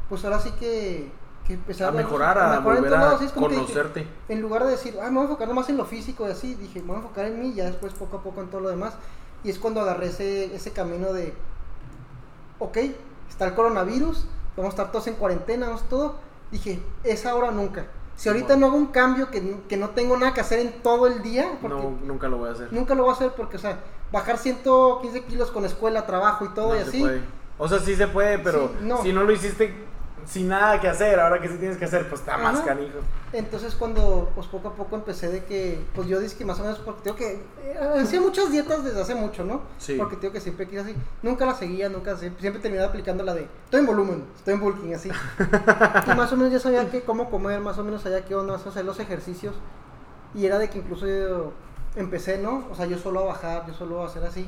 pues ahora sí que, que empezar A mejorar, a mejorar en volver a sí, que conocerte. en lugar de decir, ah, me voy a enfocar más en lo físico y así, dije, me voy a enfocar en mí y ya después poco a poco en todo lo demás. Y es cuando agarré ese, ese camino de, ok, está el coronavirus, vamos a estar todos en cuarentena, vamos todo. Dije, es ahora nunca. Si ahorita no hago un cambio que, que no tengo nada que hacer en todo el día, No, nunca lo voy a hacer. nunca lo voy a hacer porque, o sea, bajar 115 kilos con escuela, trabajo y todo No y así. puede. O sea, sí se puede, pero Sí, no. si no lo hiciste sin nada que hacer, ahora que sí tienes que hacer, pues está más canijo. Entonces cuando pues poco a poco empecé de que, pues yo dije que más o menos porque tengo que, eh, hacía muchas dietas desde hace mucho, ¿no? Sí. Porque tengo que siempre quise así, nunca la seguía, nunca, siempre, terminaba aplicando la de, estoy en volumen, estoy en bulking, así. y más o menos ya sabía que cómo comer, más o menos sabía qué onda, más o menos hacer los ejercicios. Y era de que incluso yo empecé, ¿no? O sea, yo solo a bajar, yo solo a hacer así.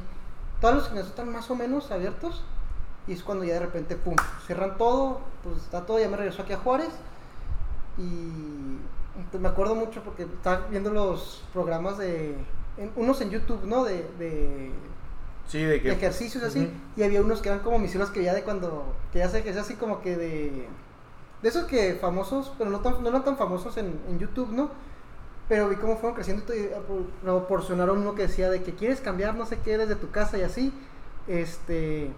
Todos los gimnasios están más o menos abiertos. Y es cuando ya de repente, pum, cierran todo, pues está todo, ya me regresó aquí a Juárez. Y pues, me acuerdo mucho porque estaba viendo los programas de, en- unos en YouTube, ¿no? De, de, Sí, de que. de ejercicios así. Y había unos que eran como misiones que ya de cuando, que ya sé que es así como que de, de esos que famosos, pero no, tan, no eran tan famosos en, en YouTube, ¿no? Pero vi cómo fueron creciendo y apro- proporcionaron uno que decía de que quieres cambiar no sé qué desde tu casa y así. Este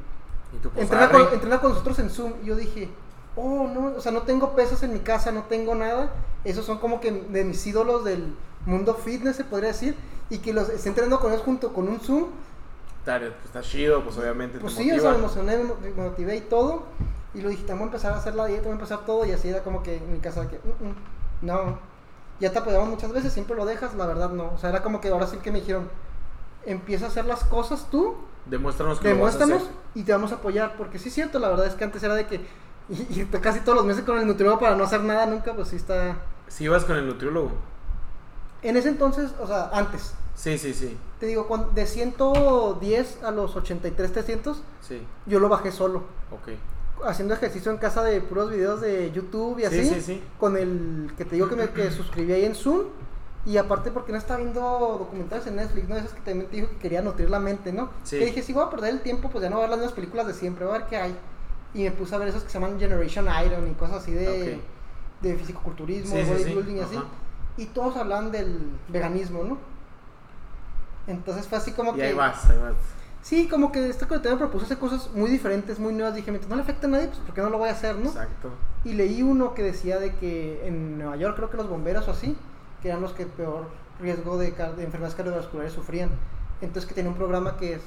Y tú, pues, entrena, con, entrena con nosotros en Zoom. Y yo dije, oh, no, o sea, no tengo pesas en mi casa, no tengo nada. Esos son como que de mis ídolos del mundo fitness, se podría decir. Y que los esté entrenando con ellos junto con un Zoom. Está, está chido, pues obviamente. Pues te sí, o motiva. sea, me emocioné, me motivé y todo. Y lo dije, vamos a empezar a hacer la dieta, vamos a empezar todo. Y así era como que en mi casa, que, "Mm, mm, no. Ya te apoyamos muchas veces, siempre lo dejas, la verdad no. O sea, era como que ahora sí que me dijeron, empieza a hacer las cosas tú Demuéstranos que lo vas a demuéstranos hacer. y te vamos a apoyar. Porque sí es cierto, la verdad es que antes era de que y, y casi todos los meses con el nutriólogo para no hacer nada nunca, pues sí está. Si ibas con el nutriólogo. En ese entonces, o sea, antes, Sí, sí, sí. te digo, de 110 a los 83, 300, Sí, yo lo bajé solo. ok. Haciendo ejercicio en casa de puros videos de YouTube y Sí, así. sí, sí. Con el que te digo que me que suscribí ahí en Zoom. Y aparte porque no estaba viendo documentales en Netflix, ¿no? Esas que también te dijo que quería nutrir la mente, ¿no? Sí. Que dije, si voy a perder el tiempo, pues ya no voy a ver las mismas películas de siempre, voy a ver qué hay. Y me puse a ver esos que se llaman Generation Iron y cosas así de, Ok. de fisicoculturismo, Sí, sí, sí. bodybuilding y así. Ajá. Y todos hablan del veganismo, ¿no? Entonces fue así como Y que... ahí vas, ahí vas. Sí, como que esta comunidad me propuso hacer cosas muy diferentes, muy nuevas. Dije, mientras no le afecta a nadie, pues ¿por qué no lo voy a hacer, no? Exacto. Y leí uno que decía de que en Nueva York creo que los bomberos o así, que eran los que peor riesgo de, enfermedades cardiovasculares sufrían. Entonces que tenía un programa que es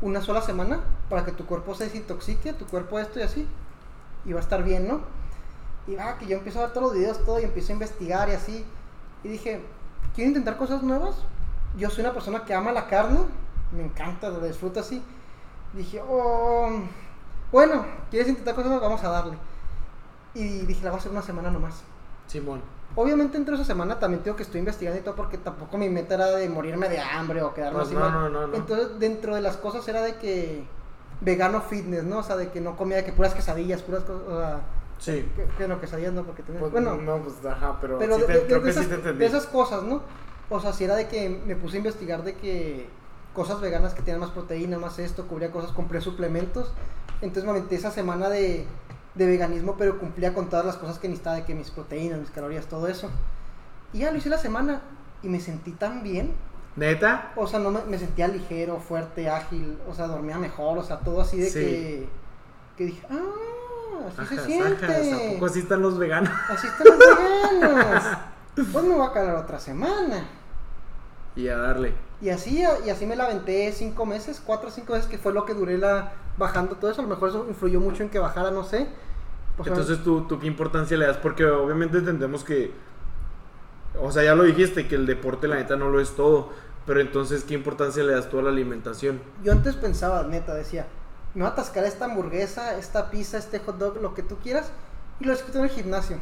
una sola semana para que tu cuerpo se desintoxique, tu cuerpo esto y así, y va a estar bien, ¿no? Y va, que yo empiezo a ver todos los videos, todo, y empiezo a investigar y así. Y dije, quiero intentar cosas nuevas. Yo soy una persona que ama la carne, me encanta, lo disfruto así. Dije, oh, bueno, ¿quieres intentar cosas? Vamos a darle. Y dije, la voy a hacer una semana nomás. Simón. Obviamente entre esa semana también tengo que estoy investigando y todo porque tampoco mi meta era de morirme de hambre o quedarme Pues así no, mal. no, no, no. Entonces dentro de las cosas era de que vegano fitness, ¿no? O sea, de que no comía de que puras quesadillas, puras cosas, o sea, Sí. que, que no quesadillas no porque tenía, Pues, bueno, no, pues ajá, pero, pero sí de, te- de- de creo que esas, sí te entendí. de esas cosas, ¿no? O sea, si era de que me puse a investigar de que cosas veganas que tienen más proteína, más esto, cubría cosas, compré suplementos. Entonces me aventé esa semana de, de veganismo, pero cumplía con todas las cosas que necesitaba, de que mis proteínas, mis calorías, todo eso. Y ya lo hice la semana y me sentí tan bien. ¿Neta? O sea, no me, me sentía ligero, fuerte, ágil, o sea, dormía mejor, o sea, todo así de Sí. que, que dije, ah, así se siente. ajas, ¿A poco así están los veganos? Así están los veganos. Pues me voy a calar otra semana. Y a darle. Y así, y así me la aventé cinco meses, cuatro o cinco meses, que fue lo que duré la, bajando todo eso. A lo mejor eso influyó mucho en que bajara, no sé. Pues, Entonces, ¿tú, ¿tú qué importancia le das? Porque obviamente entendemos que, o sea, ya lo dijiste, que el deporte la neta no lo es todo, pero entonces, ¿qué importancia le das tú a la alimentación? yo antes pensaba, neta, decía, me voy a atascar esta hamburguesa, esta pizza, este hot dog, lo que tú quieras, y lo discuto en el gimnasio.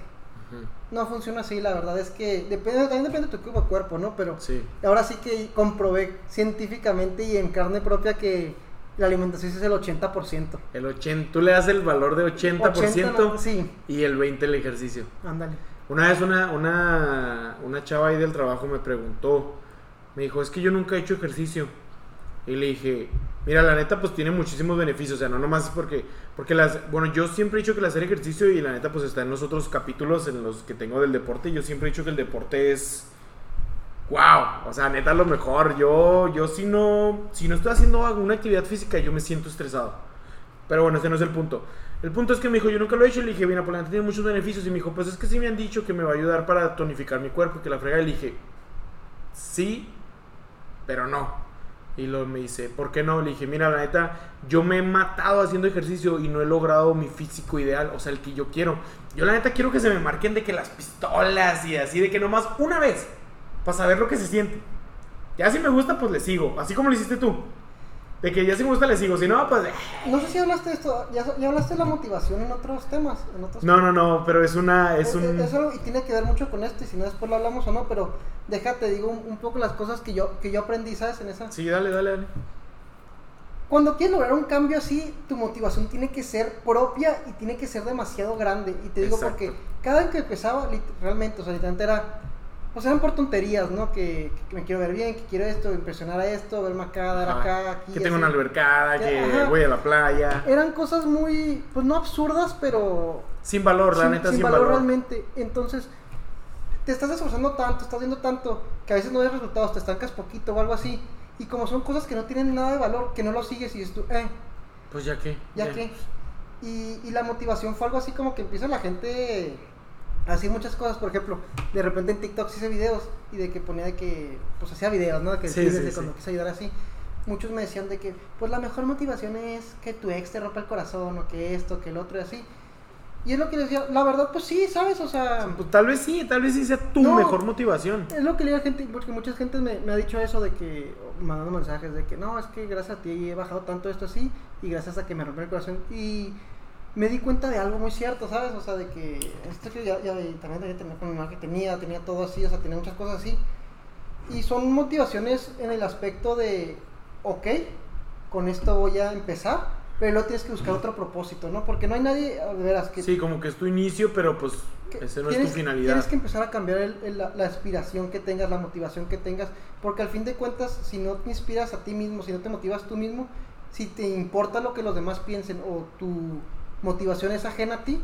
No funciona así, la verdad es que depende, también depende de tu cuerpo, cuerpo, ¿no? Pero Sí. ahora sí que comprobé científicamente y en carne propia que la alimentación es el 80%. El 80, tú le das el valor de 80%, 80, no, sí, y el 20% el ejercicio. ándale. Una vez una, una, una chava ahí del trabajo me preguntó, me dijo, es que yo nunca he hecho ejercicio. Y le dije, mira, la neta pues tiene muchísimos beneficios, o sea, no nomás porque, porque las, bueno, yo siempre he dicho que el hacer ejercicio y la neta pues está en los otros capítulos en los que tengo del deporte, yo siempre he dicho que el deporte es, wow, o sea, neta lo mejor, yo, yo si no, si no estoy haciendo alguna actividad física yo me siento estresado. Pero bueno, ese no es el punto. El punto es que me dijo, yo nunca lo he hecho. Le dije, bien, la tiene muchos beneficios. Y me dijo, pues es que sí me han dicho que me va a ayudar para tonificar mi cuerpo, que la frega. Y le dije, sí, pero no. Y luego me dice, ¿por qué no? Le dije, mira, la neta, yo me he matado haciendo ejercicio y no he logrado mi físico ideal, o sea, el que yo quiero. Yo la neta quiero que se me marquen de que las pistolas y así, de que nomás una vez, para saber lo que se siente. Ya si me gusta, pues le sigo, así como lo hiciste tú. De que ya si me gusta le sigo, si no, pues... No sé si hablaste de esto, ya, hablaste de la motivación en otros temas. En otros no, no, no, pero es una... Es, eh, un... Eh, es y tiene que ver mucho con esto, y si no después lo hablamos o no, pero déjate, digo un, poco las cosas que yo, que yo aprendí, ¿sabes? En esa... Sí, dale, dale, dale. Cuando quieres lograr un cambio así, tu motivación tiene que ser propia y tiene que ser demasiado grande. Y te digo porque cada vez que empezaba, realmente, o sea, literalmente era pues eran por tonterías, ¿no? Que, me quiero ver bien, que quiero esto, impresionar a esto, verme acá, dar acá, aquí. Que tengo una albercada, que voy a la playa. Eran cosas muy, pues no absurdas, pero... Sin valor, la neta, sin, sin valor, realmente. Entonces, te estás esforzando tanto, estás viendo tanto, que a veces no ves resultados, te estancas poquito o algo así. Y como son cosas que no tienen nada de valor, que no lo sigues y dices tú, eh... Pues ya que. Ya, que. Y, y la motivación fue algo así como que empieza la gente Así muchas cosas, por ejemplo, de repente en TikTok hice videos y de que ponía de que, pues hacía videos, ¿no? De que sí, sí, cuando quise ayudar así. Muchos me decían de que, pues la mejor motivación es que tu ex te rompa el corazón o que esto, que el otro y así. Y es lo que les decía, la verdad, pues sí, ¿sabes? O sea... Pues, tal vez sí, tal vez sí sea tu mejor motivación. Es lo que le digo a gente, porque mucha gente me, me, ha dicho eso de que, mandando mensajes de que, no, es que gracias a ti he bajado tanto esto así y gracias a que me rompió el corazón. Y me di cuenta de algo muy cierto, ¿sabes? O sea, de que esto que ya, ya también tenía con mi que tenía, tenía todo así, o sea, tenía muchas cosas así. Y son motivaciones en el aspecto de, ok, con esto voy a empezar, pero luego tienes que buscar otro propósito, ¿no? Porque no hay nadie, de veras, que... Sí, como que es tu inicio, pero pues ese no es tu finalidad. Tienes que empezar a cambiar el, la, la, aspiración que tengas, la motivación que tengas, porque al fin de cuentas, si no te inspiras a ti mismo, si no te motivas tú mismo, si te importa lo que los demás piensen o tu motivación es ajena a ti,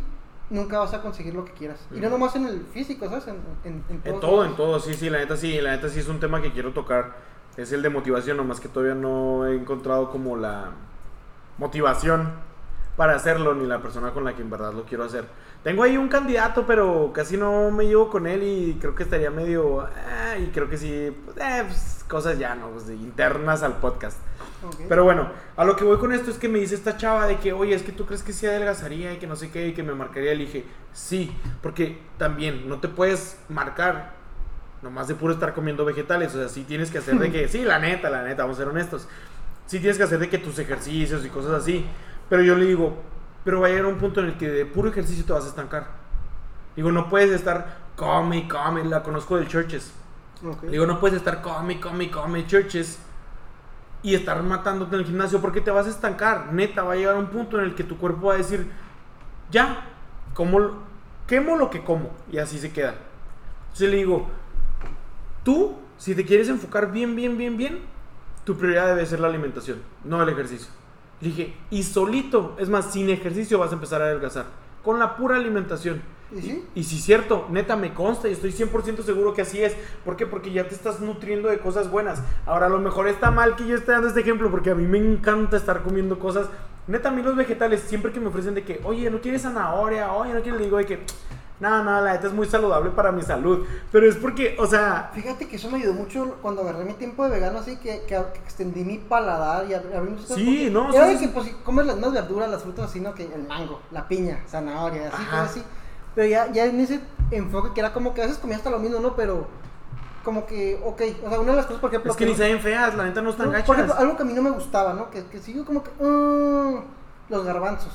nunca vas a conseguir lo que quieras. Y no nomás en el físico, ¿sabes? En, todo, en todo, sí, sí, la neta sí, la neta sí es un tema que quiero tocar. Es el de motivación, nomás que todavía no he encontrado como la motivación para hacerlo, ni la persona con la que en verdad lo quiero hacer. Tengo ahí un candidato, pero casi no me llevo con él y creo que estaría medio... Ah, y creo que sí, pues, eh, pues, cosas ya, ¿no? Pues, internas al podcast. Pero bueno, a lo que voy con esto es que me dice esta chava de que, oye, es que tú crees que sí adelgazaría y que no sé qué y que me marcaría. Le dije, sí, porque también no te puedes marcar nomás de puro estar comiendo vegetales. O sea, sí tienes que hacer de que, sí, la neta, la neta, vamos a ser honestos. Sí tienes que hacer de que tus ejercicios y cosas así. Pero yo le digo, pero va a llegar un punto en el que de puro ejercicio te vas a estancar. Digo, no puedes estar come come, la conozco del churches. Digo, no puedes estar come, come, come churches y estar matándote en el gimnasio porque te vas a estancar. Neta, va a llegar un punto en el que tu cuerpo va a decir, ya, como, quemo lo que como. Y así se queda. Entonces le digo, tú, si te quieres enfocar bien, bien, bien, bien, tu prioridad debe ser la alimentación, no el ejercicio. Dije, y solito, es más, sin ejercicio vas a empezar a adelgazar, con la pura alimentación. ¿Y, si es cierto, neta me consta y estoy 100% seguro que así es. ¿Por qué? Porque ya te estás nutriendo de cosas buenas. Ahora, a lo mejor está mal que yo esté dando este ejemplo porque a mí me encanta estar comiendo cosas. Neta, a mí los vegetales, siempre que me ofrecen de que, oye, no quieres zanahoria, oye, no quieres, le digo de que, no, no, la neta es muy saludable para mi salud. Pero es porque, o sea. Fíjate que eso me ayudó mucho cuando agarré mi tiempo de vegano, así que, que, extendí mi paladar y abrí muchas Sí, no, sí, de que pues, comes las más verduras, las frutas así, ¿no? Que el mango, la piña, zanahoria, así, cosas así. Pero ya, ya en ese enfoque que era como que a veces comía hasta lo mismo, ¿no? Pero como que, ok, o sea, una de las cosas, por ejemplo... Es que, ni se ven feas, la neta no están gachas. Por ejemplo, algo que a mí no me gustaba, ¿no? Que, que sigo como que... Uh, los garbanzos.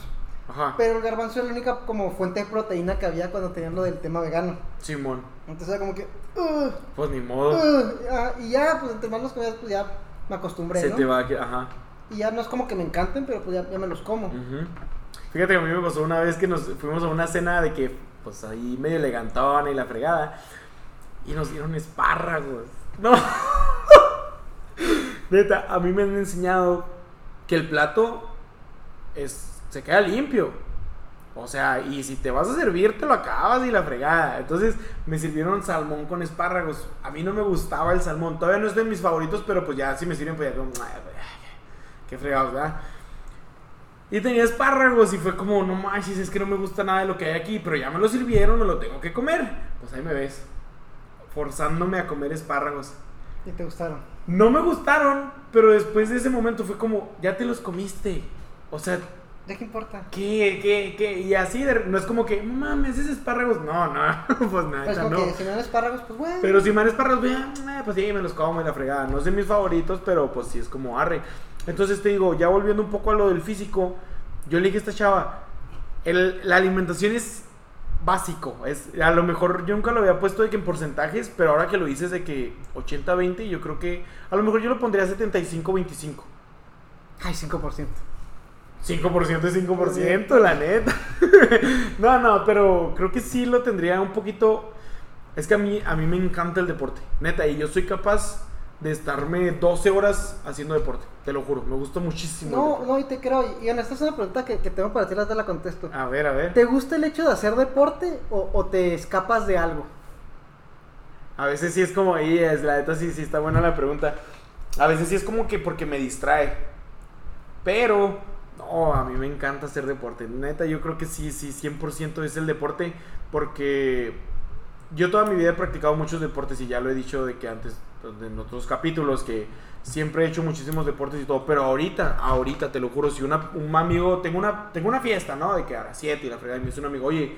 Ajá. Pero el garbanzo era la única como fuente de proteína que había cuando tenían lo del tema vegano. Simón. Entonces era como que... Uh, pues ni modo. Uh, y ya, pues entre más los comías, pues ya me acostumbré, Se te va, que, ajá. Y ya no es como que me encanten, pero pues ya, ya me los como. Fíjate que a mí me pasó una vez que nos fuimos a una cena de que pues ahí medio elegantón y la fregada. Y nos dieron espárragos. No. Neta, a mí me han enseñado que el plato es, se queda limpio. O sea, y si te vas a servir, te lo acabas y la fregada. Entonces me sirvieron salmón con espárragos. A mí no me gustaba el salmón. Todavía no es de mis favoritos, pero pues ya si me sirven, pues ya como, qué fregados, ¿verdad? Y tenía espárragos y fue como, no manches, es que no me gusta nada de lo que hay aquí, pero ya me lo sirvieron, me lo tengo que comer. Pues ahí me ves, forzándome a comer espárragos. ¿Y te gustaron? No me gustaron, pero después de ese momento fue como, ya te los comiste. O sea, ¿De qué importa? ¿qué, qué, qué? Y así, de- no es como que, mames, es espárragos. No, no, pues nada, Pues como no. que si no eres espárragos, pues bueno. Pero si me dan espárragos, vean, eh, pues sí, me los como y la fregada. No de mis favoritos, pero pues sí es como arre. Entonces te digo, ya volviendo un poco a lo del físico, yo le dije a esta chava, el- la alimentación es básico. Es, a lo mejor yo nunca lo había puesto de que en porcentajes, pero ahora que lo dices de que 80-20, yo creo que a lo mejor yo lo pondría 75-25. Ay, 5%. 5% es 5%, la neta. no, no, pero creo que sí lo tendría un poquito. Es que a mí, a mí me encanta el deporte, neta, y yo soy capaz de estarme 12 horas haciendo deporte, te lo juro, me gusta muchísimo. No, no, y te creo. Y esta es una pregunta que, que tengo para ti, te la contesto. A ver, a ver. ¿Te gusta el hecho de hacer deporte o, o te escapas de algo? A veces sí es como, ahí es la neta sí, sí está buena la pregunta. A veces sí es como que porque me distrae. Pero, no, a mí me encanta hacer deporte. Neta, yo creo que sí, sí, 100% es el deporte. Porque yo toda mi vida he practicado muchos deportes y ya lo he dicho de que antes, pues, en otros capítulos, que siempre he hecho muchísimos deportes y todo. Pero ahorita, ahorita, te lo juro, si una, un amigo, tengo una, tengo una fiesta, ¿no? De que a las 7 y la fregada, y me dice un amigo, oye,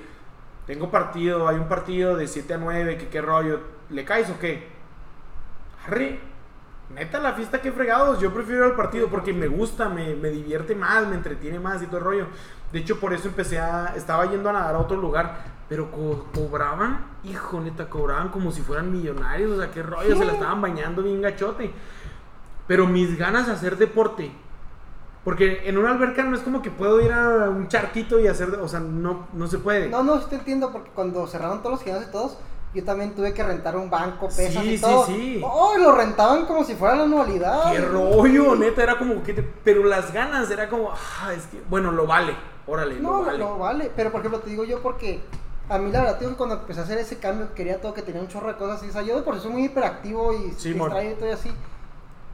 tengo partido, hay un partido de 7 a 9, que qué rollo, ¿le caes o qué? Arre, neta la fiesta que fregados, yo prefiero el partido porque me gusta, me, me divierte más, me entretiene más y todo el rollo. De hecho, por eso empecé a, estaba yendo a nadar a otro lugar, pero co- cobraban, hijo, neta, cobraban como si fueran millonarios, o sea, qué rollo, se la estaban bañando bien gachote. Pero mis ganas de hacer deporte, porque en una alberca no es como que puedo ir a un charquito y hacer, o sea, no, no se puede. No, no, sí te entiendo, porque cuando cerraron todos los gimnasios y todos, yo también tuve que rentar un banco, pesas Sí, y sí, todo. sí. Oh, lo rentaban como si fuera la anualidad. Qué rollo, neta, era como que, te- pero las ganas era como, ah, es que, bueno, lo vale, órale, No, lo vale. no vale. Pero por ejemplo, te digo yo porque a mí la verdad, digo, cuando empecé a hacer ese cambio, quería todo, que tenía un chorro de cosas así. O sea, yo de por sí soy muy hiperactivo y Sí, distraído y todo y así.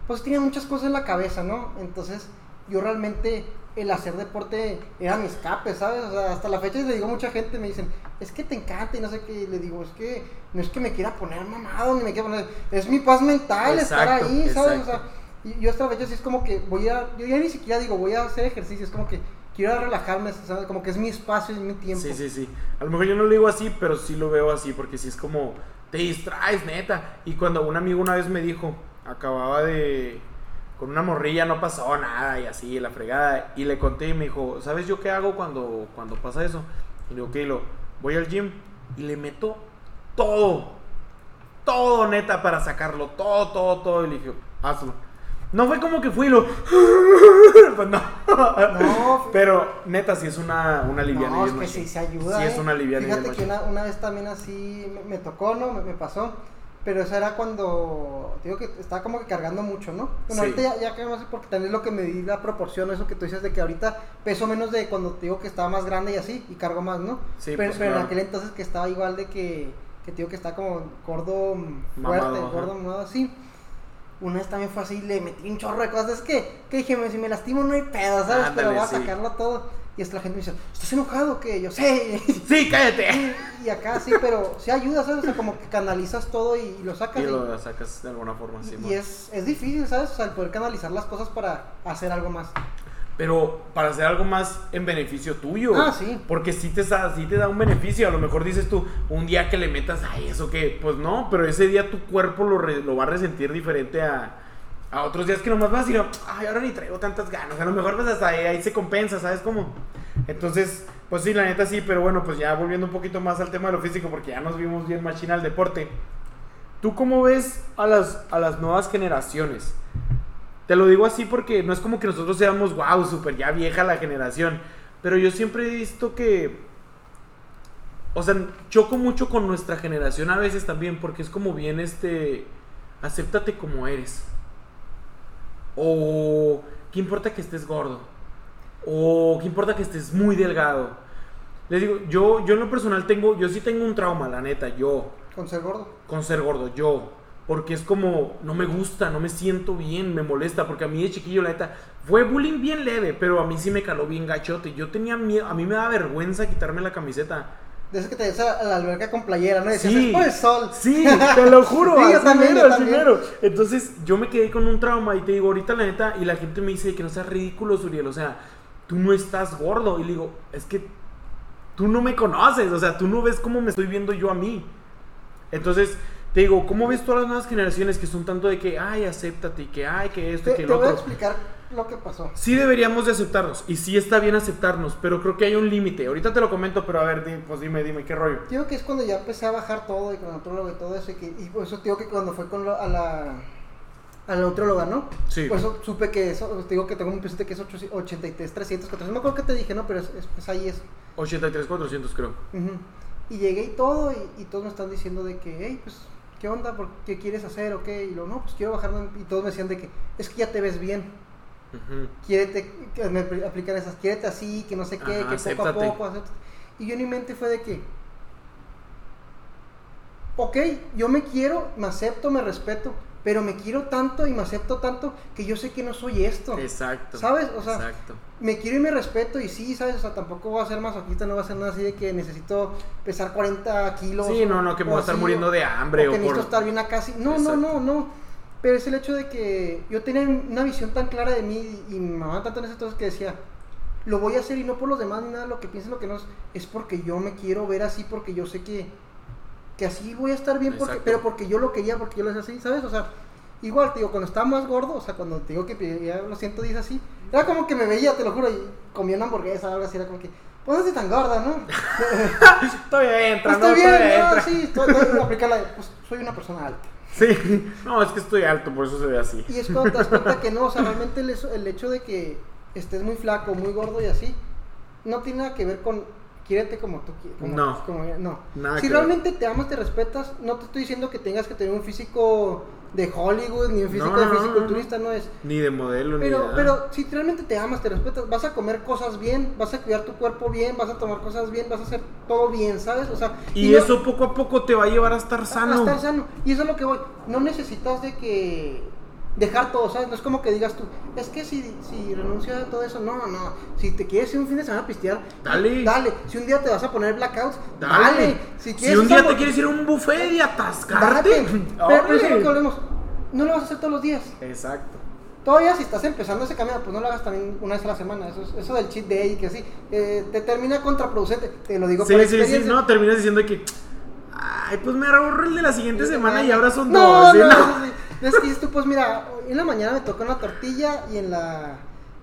Pues tenía muchas cosas en la cabeza, ¿no? Entonces, yo realmente el hacer deporte era mi escape, ¿sabes? O sea, hasta la fecha le digo a mucha gente, me dicen, es que te encanta y no sé qué. Y le digo, es que no es que me quiera poner mamado, ni me quiera poner. Es mi paz mental estar ahí, ¿sabes? O exacto. sea, y yo hasta la fecha sí es como que voy a. Yo ya ni siquiera digo, voy a hacer ejercicio, es como que quiero relajarme, ¿sabes? Como que es mi espacio, es mi tiempo. Sí, sí, sí. A lo mejor yo no lo digo así, pero sí lo veo así, porque sí es como, te distraes, neta. Y cuando un amigo una vez me dijo, acababa de, con una morrilla no pasó nada y así, la fregada. Y le conté y me dijo, ¿sabes yo qué hago cuando, cuando pasa eso? Y le digo, ok, lo, voy al gym y le meto todo, todo neta para sacarlo, todo, todo, todo. Y le dije, hazlo. No fue como que fui y lo... pues no. No, Pero neta, sí es una, una liviana. No, es que sí se ayuda. Sí, es ¿eh? una liviana Fíjate que una, una vez también así me, me tocó, ¿no? Me, me pasó. Pero eso era cuando, digo que estaba como que cargando mucho, ¿no? Bueno, Sí. ahorita ya, ya que no sé, porque también es lo que me di la proporción, eso que tú dices de que ahorita peso menos de cuando te digo que estaba más grande y así, y cargo más, ¿no? Sí, pero, pues, pero en aquel entonces que estaba igual de que, que te digo que estaba como gordo, mm, fuerte, Mamado, gordo, mamado, así. Una vez también fue así, le metí un chorro de cosas. Es que, que dije, si me lastimo no hay pedo, ¿sabes? pero voy a sí. sacarlo todo. Y hasta la gente me dice, ¿estás enojado o qué? Yo sé. Sí, cállate. y acá sí, pero sí ayuda, ¿sabes? O sea, como que canalizas todo y, y lo sacas. Y Y, lo sacas de alguna forma, sí. y es, es difícil, ¿sabes? O sea, el poder canalizar las cosas para hacer algo más. Pero para hacer algo más en beneficio tuyo. Ah, sí. Porque sí te, da, sí te da un beneficio. A lo mejor dices tú, un día que le metas, ay, eso que, pues no, pero ese día tu cuerpo lo, re- lo va a resentir diferente a, a otros días que nomás vas a decir, ay, ahora ni traigo tantas ganas. A lo mejor pues hasta ahí, ahí se compensa, ¿sabes cómo? Entonces, pues sí, la neta sí, pero bueno, pues ya volviendo un poquito más al tema de lo físico, porque ya nos vimos bien machina al deporte. ¿Tú cómo ves a las, a las nuevas generaciones? Te lo digo así porque no es como que nosotros seamos, wow, súper ya vieja la generación. Pero yo siempre he visto que. O sea, choco mucho con nuestra generación a veces también, porque es como bien este. Acéptate como eres. O. ¿Qué importa que estés gordo? O. ¿Qué importa que estés muy delgado? Les digo, yo, yo en lo personal tengo. Yo sí tengo un trauma, la neta, yo Con ser gordo. con ser gordo, yo. porque es como, no me gusta, no me siento bien, me molesta, porque a mí de chiquillo, la neta, fue bullying bien leve, pero a mí sí me caló bien gachote. Yo tenía miedo, a mí me da vergüenza quitarme la camiseta. De eso que te ves a la alberca con playera, ¿no? Y decías, Sí. el sol. Sí, te lo juro. Sí, yo también, mero, yo también. Entonces yo me quedé con un trauma y te digo, ahorita la neta, y la gente me dice que no seas ridículo, Suriel, o sea, tú no estás gordo. Y le digo, es que tú no me conoces, o sea, tú no ves cómo me estoy viendo yo a mí. Entonces, te digo, ¿cómo ves todas las nuevas generaciones que son tanto de que, ay, acéptate, y que, ay, que esto, Te, que te lo voy a explicar lo que pasó. Sí deberíamos de aceptarnos, y sí está bien aceptarnos, pero creo que hay un límite. Ahorita te lo comento, pero a ver, pues dime, dime, ¿qué rollo? Digo que es cuando ya empecé a bajar todo y con el nutrólogo y todo eso. Y, que, y por eso digo que cuando fue con lo- a la a la nutróloga, ¿no? Sí. Por eso supe que eso, te digo que tengo un paciente que es 8 83, 300, 400. No me acuerdo que te dije, ¿no? Pero es, es- es ahí es. 83, 400 creo. Ujú. Y llegué y todo, y, y todos me están diciendo de que, hey, pues, ¿qué onda? ¿Por ¿Qué quieres hacer o qué? Y lo, no, pues quiero bajarme. Y todos me decían de que, es que ya te ves bien. Ujú. Quiérete, que me apl- aplican esas, quiérete así, que no sé qué, Ajá, que acéptate. poco a poco. acéptate. Y yo en mi mente fue de que, ok, yo me quiero, me acepto, me respeto, pero me quiero tanto y me acepto tanto que yo sé que no soy esto. Exacto. ¿Sabes? O sea, Exacto. me quiero y me respeto y sí, ¿sabes? O sea, tampoco voy a ser masoquista, no va a ser nada así de que necesito pesar 40 kilos. Sí, no, no, que me voy a estar muriendo de hambre o o que por- necesito estar bien acá. sí. No, no, no, no. Pero es el hecho de que yo tenía una visión tan clara de mí y mi mamá tanto en esas cosas que decía, lo voy a hacer y no por los demás ni nada, lo que piensen, lo que no es, es porque yo me quiero ver así, porque yo sé que, que así voy a estar bien, porque, pero porque yo lo quería, porque yo lo hacía así, ¿sabes? O sea, igual, te digo, cuando estaba más gordo, o sea, cuando te digo que ya los 110 así, era como que me veía, te lo juro, y comía una hamburguesa algo así, era como que, pues estoy tan gorda, ¿no? Todavía entra, Pues ¿no? estoy bien, no, entra. sí, estoy, estoy aplicar la de, pues soy una persona alta. Sí. No, es que estoy alto, por eso se ve así. Y es cuando te das cuenta que no, o sea, realmente el, el hecho de que estés muy flaco, muy gordo y así, no tiene nada que ver con quiérete como tú como- No. como- no. Nada si ver. realmente te amas, te respetas, no te estoy diciendo que tengas que tener un físico de Hollywood ni un físico No, de fisiculturista, no, es. Ni de modelo, ni Pero, de nada. pero si realmente te amas, te respetas, vas a comer cosas bien, vas a cuidar tu cuerpo bien, vas a tomar cosas bien, vas a hacer todo bien, ¿sabes? O sea, Y, eso poco a poco te va a llevar a estar sano. A estar sano. Y eso es lo que voy. No necesitas de que dejar todo, ¿sabes? No es como que digas tú, es que si, si renuncio a todo eso, no, no. Si te quieres ir un fin de semana a pistear, Dale. Dale. Si un día te vas a poner blackouts, dale. Dale. Si, Si, quieres un día te quieres ir a un buffet y date. atascarte. Pero, pero eso es lo que hablemos. No lo vas a hacer todos los días. Exacto. Todavía si estás empezando ese camino, pues no lo hagas también una vez a la semana. Eso, es- eso del cheat day que así, eh, te termina contraproducente. Te lo digo Sí, por sí, sí, experiencia. no, terminas diciendo que. Ay, pues me ahorro el de la siguiente semana y ahora son no, dos. ¿sí? No, No. no, sí. Es que dices tú, pues mira, en la mañana me toca una tortilla y en la,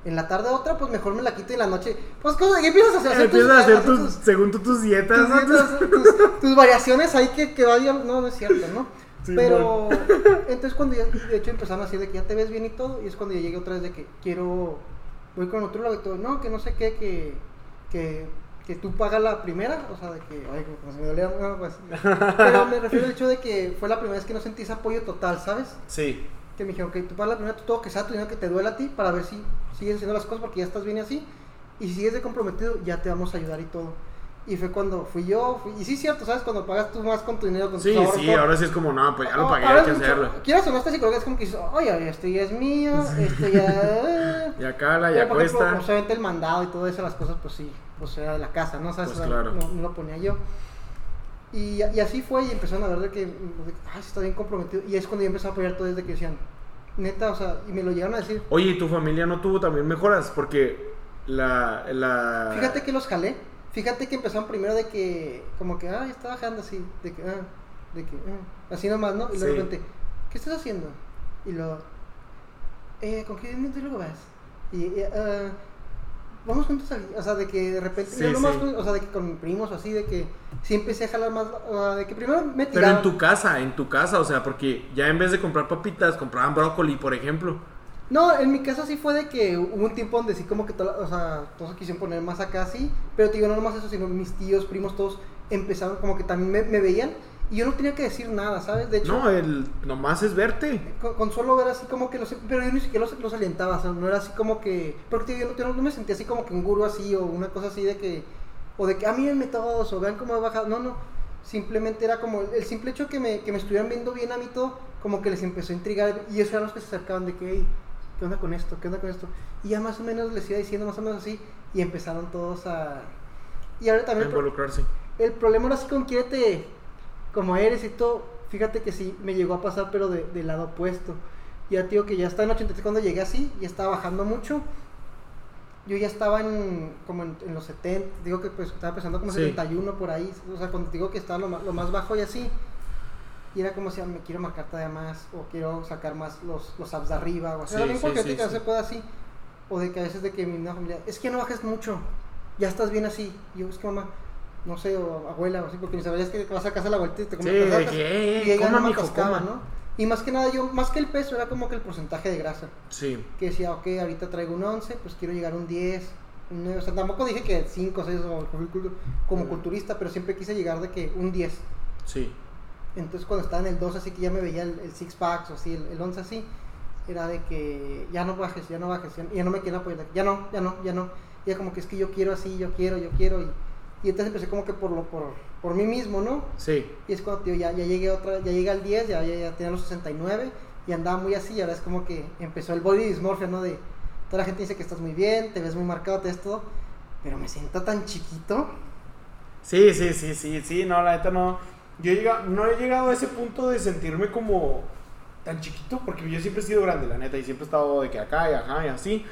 en la tarde otra, pues mejor me la quito y en la noche, pues cosas, ¿qué empiezas a hacer? Hacer tus- Empiezas a hacer tus, según tú, tus dietas. tus ¿no? dietas, tus- tus variaciones ahí que, que vayan, no, no es cierto, ¿no? Sí, Pero, entonces cuando ya, de hecho empezaron así de que ya te ves bien y todo, y es cuando ya llegué otra vez de que quiero, voy con otro lado y todo, no, que no sé qué, que, que, que tú pagas la primera, o sea, de que, ay, pues me dolía, pues, pero me refiero al hecho de que fue la primera vez que no sentí ese apoyo total, ¿sabes? Sí. Que me dijeron, ok, tú pagas la primera, tú todo que sea tu dinero que te duela a ti para ver si sigues haciendo las cosas porque ya estás bien y así, y si sigues de comprometido, ya te vamos a ayudar y todo. Y fue cuando fui yo, fui- y sí, cierto, ¿sabes? Cuando pagas tú más con tu dinero, con Sí, ahorros, sí, todo. ahora sí es como, no, pues ya lo Ah, pagué, ahora hay que mucho- hacerlo. Quieras o no, esta psicología es como que dices, oye, este ya es mío, este ya... Ya cala, ya por ejemplo, cuesta. obviamente el mandado y todo eso, las cosas, pues sí, pues era de la casa, ¿no? ¿Sabes? Pues O sea, claro. no, no lo ponía yo. Y, y así fue, y empezaron a ver de que, de ay, está bien comprometido. Y es cuando yo empecé a apoyar todo desde que decían, neta, o sea, y me lo llegaron a decir. Oye, ¿y tu familia no tuvo también mejoras? Porque la. la... Fíjate que los jalé. Fíjate que empezaron primero de que, como que, ay, está bajando así, de que, ah, de que, ah, así nomás, ¿no? Y luego de Sí. repente, ¿qué estás haciendo? Y luego, eh, ¿con qué nutriólogo vas? Y, y, ah, vamos juntos a, o sea, de que de repente, Sí, más sí. o sea, de que con primos o así, de que sí empecé a jalar más, ah, de que primero me Pero tiraban. en tu casa, en tu casa, o sea, porque ya en vez de comprar papitas, compraban brócoli, por ejemplo. No, en mi caso sí fue de que hubo un tiempo donde sí como que toda, o sea, todos se quisieron poner más acá así, pero te digo, no nomás eso, sino mis tíos, primos, todos empezaron como que también me, me veían y yo no tenía que decir nada, ¿sabes? De hecho, No, el nomás es verte. con, con solo ver así como que los, pero yo ni siquiera los, los alentaba, o sea, no era así como que, porque te yo no, me sentía así como que un gurú así o una cosa así de que, o de que, ah, mírenme todos, o vean cómo he bajado, no, no, Simplemente era como el simple hecho que me, que me estuvieran viendo bien a mí todo, como que les empezó a intrigar. Y eso eran los que se acercaban de que, "Ey, ¿qué onda con esto? ¿Qué onda con esto? Y ya más o menos les iba diciendo más o menos así. Y empezaron todos a. Y ahora A también. pro- involucrarse. el problema ahora sí con quiérete como eres y todo. Fíjate que sí, me llegó a pasar, pero de- del lado opuesto. Ya digo que ya estaba en 83 cuando llegué así, ya estaba bajando mucho. Yo ya estaba en, como en, en los 70, digo que pues estaba empezando como Sí. 71 por ahí. O sea, cuando digo que estaba lo, lo más bajo y así. Y era como si "Ah, me quiero marcar todavía más, o quiero sacar más los, los abs de arriba, o así. Sí, sí, que así. O de que a veces de que mi familia, es que no bajes mucho, ya estás bien así. Y yo, es que mamá, no sé, o abuela, o así, porque mis abuelas que vas a casa a la vuelta y te comes Sí, vacas, que, "Eh, y ella no me coma". ¿no? Y más que nada, yo, más que el peso, era como que el porcentaje de grasa. Sí. Que decía, ok, ahorita traigo un 11, pues quiero llegar a un 10, un 9. O sea, tampoco dije que 5 o 6 como, cultu- como culturista, pero siempre quise llegar de que un 10. Sí. Entonces cuando estaba en el 2 así que ya me veía el, el six packs o así, el, el 11 así, era de que ya no bajes, ya no bajes, ya, ya no me quieren apoyar, ya no, ya no, ya no. Y era como que es que yo quiero así, yo quiero, yo quiero. Y, y entonces empecé como que por lo por, por mí mismo, ¿no? Sí. Y es cuando tío, ya, ya llegué otra, ya llegué al 10, ya, ya, ya tenía los 69 y andaba muy así, y ahora es como que empezó el body dysmorphia, ¿no? De toda la gente dice que estás muy bien, te ves muy marcado, te ves todo, pero me siento tan chiquito. Sí, sí, sí, sí, sí, no, la neta no. Yo he llegado- no he llegado a ese punto de sentirme como tan chiquito, porque yo siempre he sido grande, la neta, y siempre he estado de que acá y ajá y así.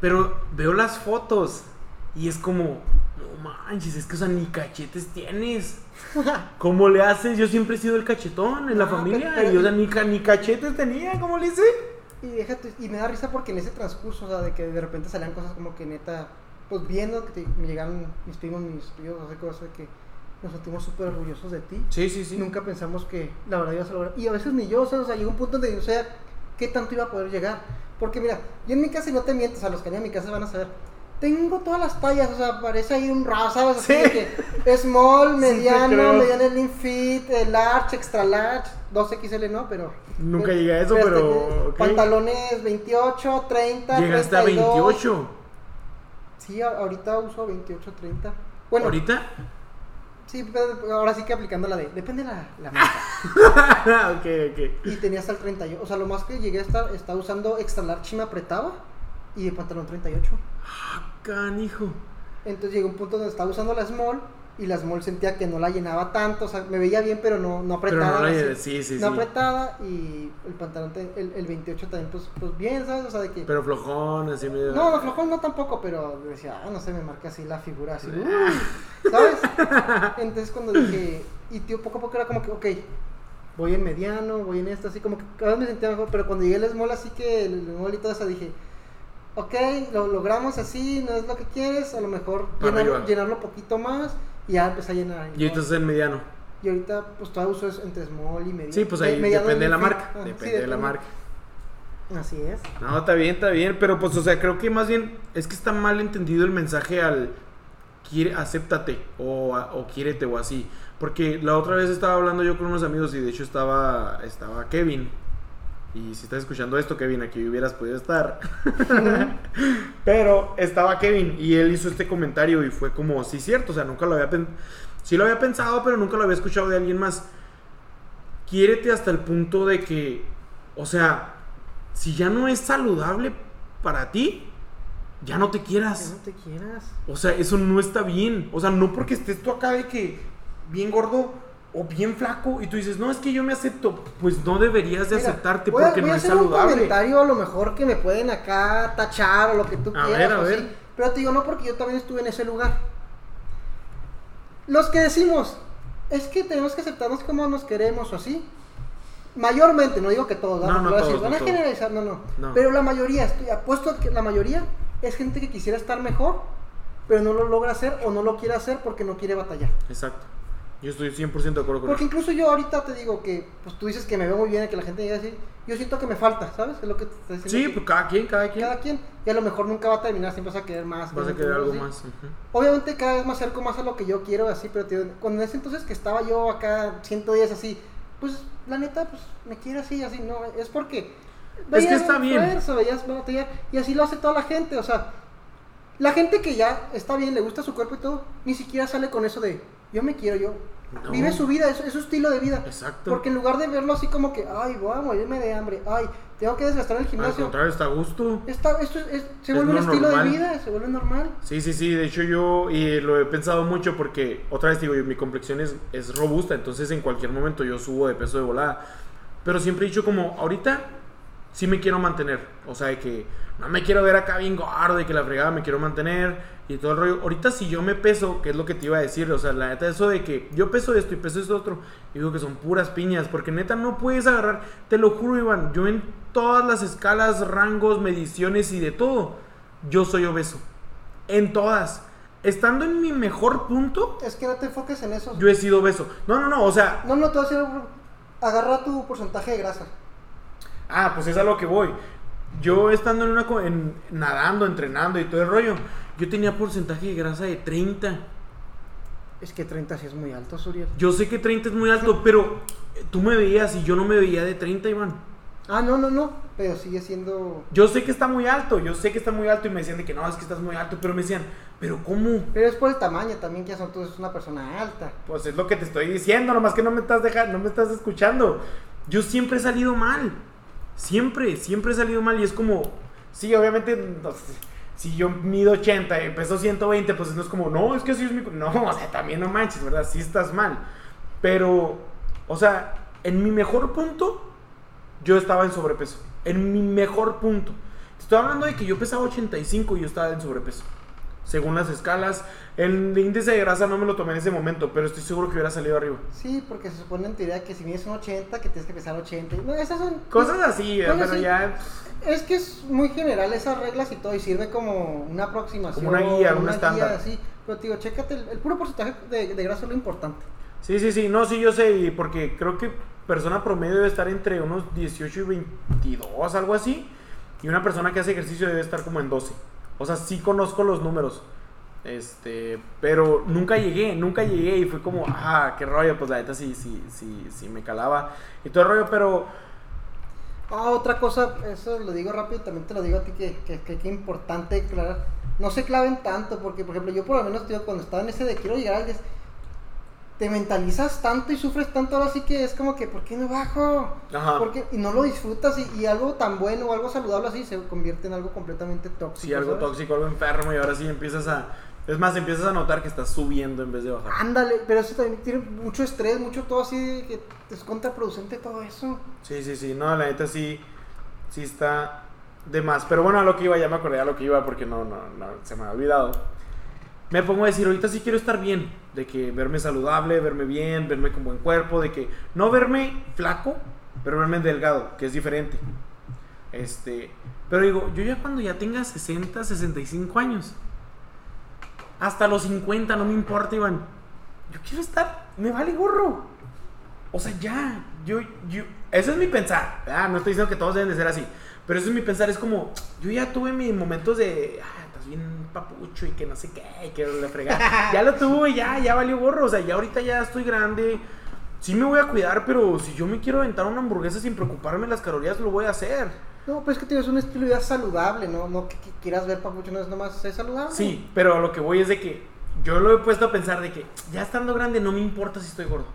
Pero veo las fotos y es como, manches, es que, o sea, ni cachetes tienes. ¿Cómo le haces? Yo siempre he sido el cachetón en la Ah, familia, pero- y o sea, ni, ca- ni cachetes tenía, ¿cómo le hice? Y, y me da risa porque en ese transcurso, o sea, de que de repente salían cosas como que neta, pues viendo que te- me llegaron mis primos, mis tíos, hace cosas de que nos sentimos súper orgullosos de ti. Sí, sí, sí. Nunca pensamos que la verdad ibas a lograr. Y a veces ni yo, o sea, o sea, llegó un punto donde, o sea, ¿qué tanto iba a poder llegar? Porque mira, yo en mi casa, y no te mientes, a los que harían mi casa van a saber, tengo todas las tallas, o sea, parece ahí un rap, ¿sabes? Así Sí. de que small, Sí, mediano, creo. mediano slim fit, large, extra large, 2XL no, pero... Nunca llegué a eso, pero. Pantalones 28, 30, Llegaste a 32. 28. Sí, a- ahorita uso 28, 30. Bueno, ¿Ahorita? sí, pero ahora sí que aplicando la de, depende la, la marca. ok, ok. Y tenía hasta el 38. O sea, lo más que llegué a estar, estaba usando extra large y me apretaba. Y de pantalón 38. Canijo. Entonces llegó un punto donde estaba usando la small. Y la small sentía que no la llenaba tanto. O sea, me veía bien, pero no, no Pero apretada. no la- así. sí, sí, no sí. apretada. Y el pantalón, te- el, el 28 también, pues, pues bien, ¿sabes? O sea, de que. Pero flojón, así medio. No, no, flojón no tampoco, pero decía, ah, no sé, me marca así la figura, así, uy, ¿sabes? Entonces cuando dije, y tío, poco a poco era como que, ok, voy en mediano, voy en esto, así como que cada vez me sentía mejor, pero cuando llegué al small, así que el small y todo eso, dije, ok, lo logramos así, no es lo que quieres, a lo mejor llenarlo, llenarlo un poquito más, y ya empecé a llenar. Y entonces en mediano. Y ahorita, pues todavía uso eso entre small y mediano. Sí, pues ahí mediano depende de la marca. ah, Depende sí, de la marca. Así es. No, está bien, está bien. Pero pues, o sea, creo que más bien es que está mal entendido el mensaje al quiere, acéptate o, a- o quiérete o así. Porque la otra vez estaba hablando yo con unos amigos y de hecho estaba, estaba Kevin. Y si estás escuchando esto, Kevin, aquí hubieras podido estar. Pero estaba Kevin y él hizo este comentario y fue como, sí, cierto, o sea, nunca lo había pensado. Sí lo había pensado, pero nunca lo había escuchado de alguien más. Quiérete hasta el punto de que, o sea, si ya no es saludable para ti, ya no te quieras. no te quieras. O sea, eso no está bien. O sea, no porque estés tú acá de que bien gordo o bien flaco y tú dices, no, es que yo me acepto. Pues no deberías de Mira, aceptarte voy a- porque voy no a es un saludable. comentario a lo mejor que me pueden acá tachar o lo que tú A quieras. ver, a o ver. así, Pero te digo, no porque yo también estuve en ese lugar. Los que decimos, es que tenemos que aceptarnos como nos queremos o así. Mayormente, no digo que todos, ¿verdad? No, no decir, van a todos. generalizar, no, no, No. Pero la mayoría, estoy apuesto a que la mayoría es gente que quisiera estar mejor, pero no lo logra hacer o no lo quiere hacer porque no quiere batallar. Exacto. Yo estoy 100% de acuerdo con Porque eso. incluso yo ahorita te digo que, pues tú dices que me veo muy bien, que la gente diga así, yo siento que me falta, ¿sabes? Es lo que te diciendo. Sí, pues cada quien, cada quien. cada quien, y a lo mejor nunca va a terminar, siempre vas a querer más. Vas a querer algo así. más. Obviamente cada vez me acerco más a lo que yo quiero, así, pero digo, cuando en ese entonces que estaba yo acá 110 así, pues la neta, pues me quiere así, así, no, es porque... Es que está bien. esfuerzo, veías y así lo hace toda la gente, o sea, la gente que ya está bien, le gusta su cuerpo y todo, ni siquiera sale con eso de, yo me quiero, yo, No. Vive su vida, es, es su estilo de vida. Exacto. Porque en lugar de verlo así como que, ay, voy a morirme de hambre, ay, tengo que desgastar el Al gimnasio. contrario, está a gusto. Está, esto es- es- se vuelve un lo estilo normal. de vida, se vuelve normal. Sí, sí, sí, de hecho yo y lo he pensado mucho porque otra vez digo, yo, mi complexión es, es robusta, entonces en cualquier momento yo subo de peso de volada. Pero siempre he dicho como, ahorita sí me quiero mantener, o sea, de que no me quiero ver acá bien gordo, de que la fregada me quiero mantener y todo el rollo. Ahorita si yo me peso, que es lo que te iba a decir, o sea, la neta eso de que yo peso esto y peso esto otro, y digo que son puras piñas, porque neta no puedes agarrar, te lo juro Iván, yo en todas las escalas, rangos, mediciones y de todo, yo soy obeso. En todas. Estando en mi mejor punto, Es que no te enfoques en eso. yo he sido obeso. No, no, no, o sea, No, no, te voy a decir, agarra tu porcentaje de grasa. Ah, pues es a lo que voy. Yo estando en una en, nadando, entrenando y todo el rollo, yo tenía porcentaje de grasa de 30. Es que 30 sí es muy alto, Suriel. Yo sé que 30 es muy alto, pero tú me veías y yo no me veía de 30, Iván. Ah, no, no, no, pero sigue siendo... Yo sé que está muy alto, yo sé que está muy alto y me decían de que no, es que estás muy alto, pero me decían, pero ¿cómo? Pero es por el tamaño también, que son tú es una persona alta. Pues es lo que te estoy diciendo, nomás que no me estás dejando, no me estás escuchando. Yo siempre he salido mal. Siempre, siempre he salido mal y es como, sí, obviamente, si yo mido 80 y peso 120, pues no es como, no, es que así es mi... No, o sea, también no manches, ¿verdad? Sí estás mal. Pero, o sea, en mi mejor punto, yo estaba en sobrepeso. En mi mejor punto. Te Estoy hablando de que yo pesaba 85 y yo estaba en sobrepeso. Según las escalas, el índice de grasa no me lo tomé en ese momento, pero estoy seguro que hubiera salido arriba. Sí, porque se supone en teoría que si mides un 80, que tienes que pesar 80. No, esas son... Cosas así, Bueno, pero sí. ya... Es que es muy general esas reglas y todo, y sirve como una aproximación. Como una guía, un estándar. así. Pero te digo, chécate, el, el puro porcentaje de, de grasa es lo importante. Sí, sí, sí, no, sí, yo sé, porque creo que persona promedio debe estar entre unos 18 y 22, algo así, y una persona que hace ejercicio debe estar como en 12. O sea, sí conozco los números, este, pero nunca llegué, nunca llegué y fue como, ah, qué rollo, pues la neta sí, sí, sí, sí me calaba y todo el rollo, pero Ah, otra cosa, eso lo digo rápido, también te lo digo a ti que, que, que, que importante aclarar. No se claven tanto, porque por ejemplo, yo por lo menos, tío, cuando estaba en ese de quiero llegar al 10, te mentalizas tanto y sufres tanto, ahora sí que es como que, ¿por qué no bajo? Ajá. Porque, y no lo disfrutas y, y algo tan bueno o algo saludable así se convierte en algo completamente tóxico. sí, algo ¿sabes? tóxico, algo enfermo y ahora sí empiezas a... Es más, empiezas a notar que estás subiendo en vez de bajar. Ándale, pero eso también tiene mucho estrés, mucho todo así, que es contraproducente todo eso. Sí, sí, sí, no, la neta sí, sí está de más. Pero bueno, a lo que iba, ya me acordé a lo que iba porque no, no, no, se me ha olvidado. Me pongo a decir, ahorita sí quiero estar bien, de que verme saludable, verme bien, verme con buen cuerpo, de que no verme flaco, pero verme delgado, que es diferente. Este, pero digo, yo ya cuando ya tenga 60, 65 años, hasta los 50, no me importa, Iván. Yo quiero estar, me vale gorro. O sea, ya, yo, yo, eso es mi pensar. ¿verdad? No estoy diciendo que todos deben de ser así, pero eso es mi pensar. Es como, yo ya tuve mis momentos de, ah, bien papucho y que no sé qué, y que le fregar. ya lo tuve, ya, ya valió gorro. O sea, ya ahorita ya estoy grande. Sí me voy a cuidar, pero si yo me quiero aventar una hamburguesa sin preocuparme las calorías, lo voy a hacer. No, pues es que tío, es un estilo de vida saludable, ¿no? No que, que quieras ver papucho, no es nomás ser saludable. Sí, pero a lo que voy es de que yo lo he puesto a pensar de que ya estando grande no me importa si estoy gordo.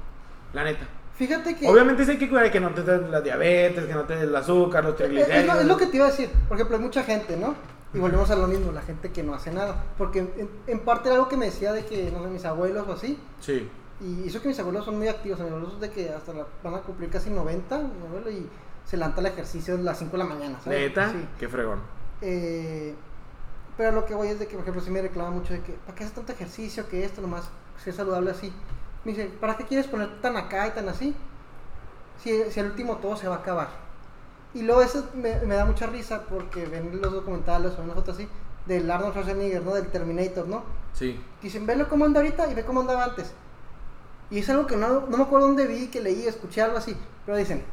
La neta. Fíjate que... Obviamente sí hay que cuidar que no te den la diabetes, que no te den el azúcar, los Es, es triglicéridos. lo, es lo que te iba a decir. Por ejemplo, hay mucha gente, ¿no? Y volvemos a lo mismo, la gente que no hace nada. Porque en, en parte era algo que me decía de que, no sé, mis abuelos o así. Sí. Y eso que mis abuelos son muy activos. Mis abuelos de que hasta la- van a cumplir casi 90, mi abuelo, y se levanta al ejercicio a las 5 de la mañana, ¿sabes? Neta, Sí. qué fregón. Eh, pero lo que voy es de que, por ejemplo, sí me reclama mucho de que, ¿para qué haces tanto ejercicio? Que esto nomás ser saludable así. Me dice, ¿para qué quieres ponerte tan acá y tan así? Si, si al último todo se va a acabar. Y luego eso me, me da mucha risa porque ven los documentales o una foto así del Arnold Schwarzenegger, ¿no? Del Terminator, ¿no? Sí. Dicen, velo cómo anda ahorita y ve cómo andaba antes. Y es algo que no, no me acuerdo dónde vi, que leí, escuché algo así. Pero dicen,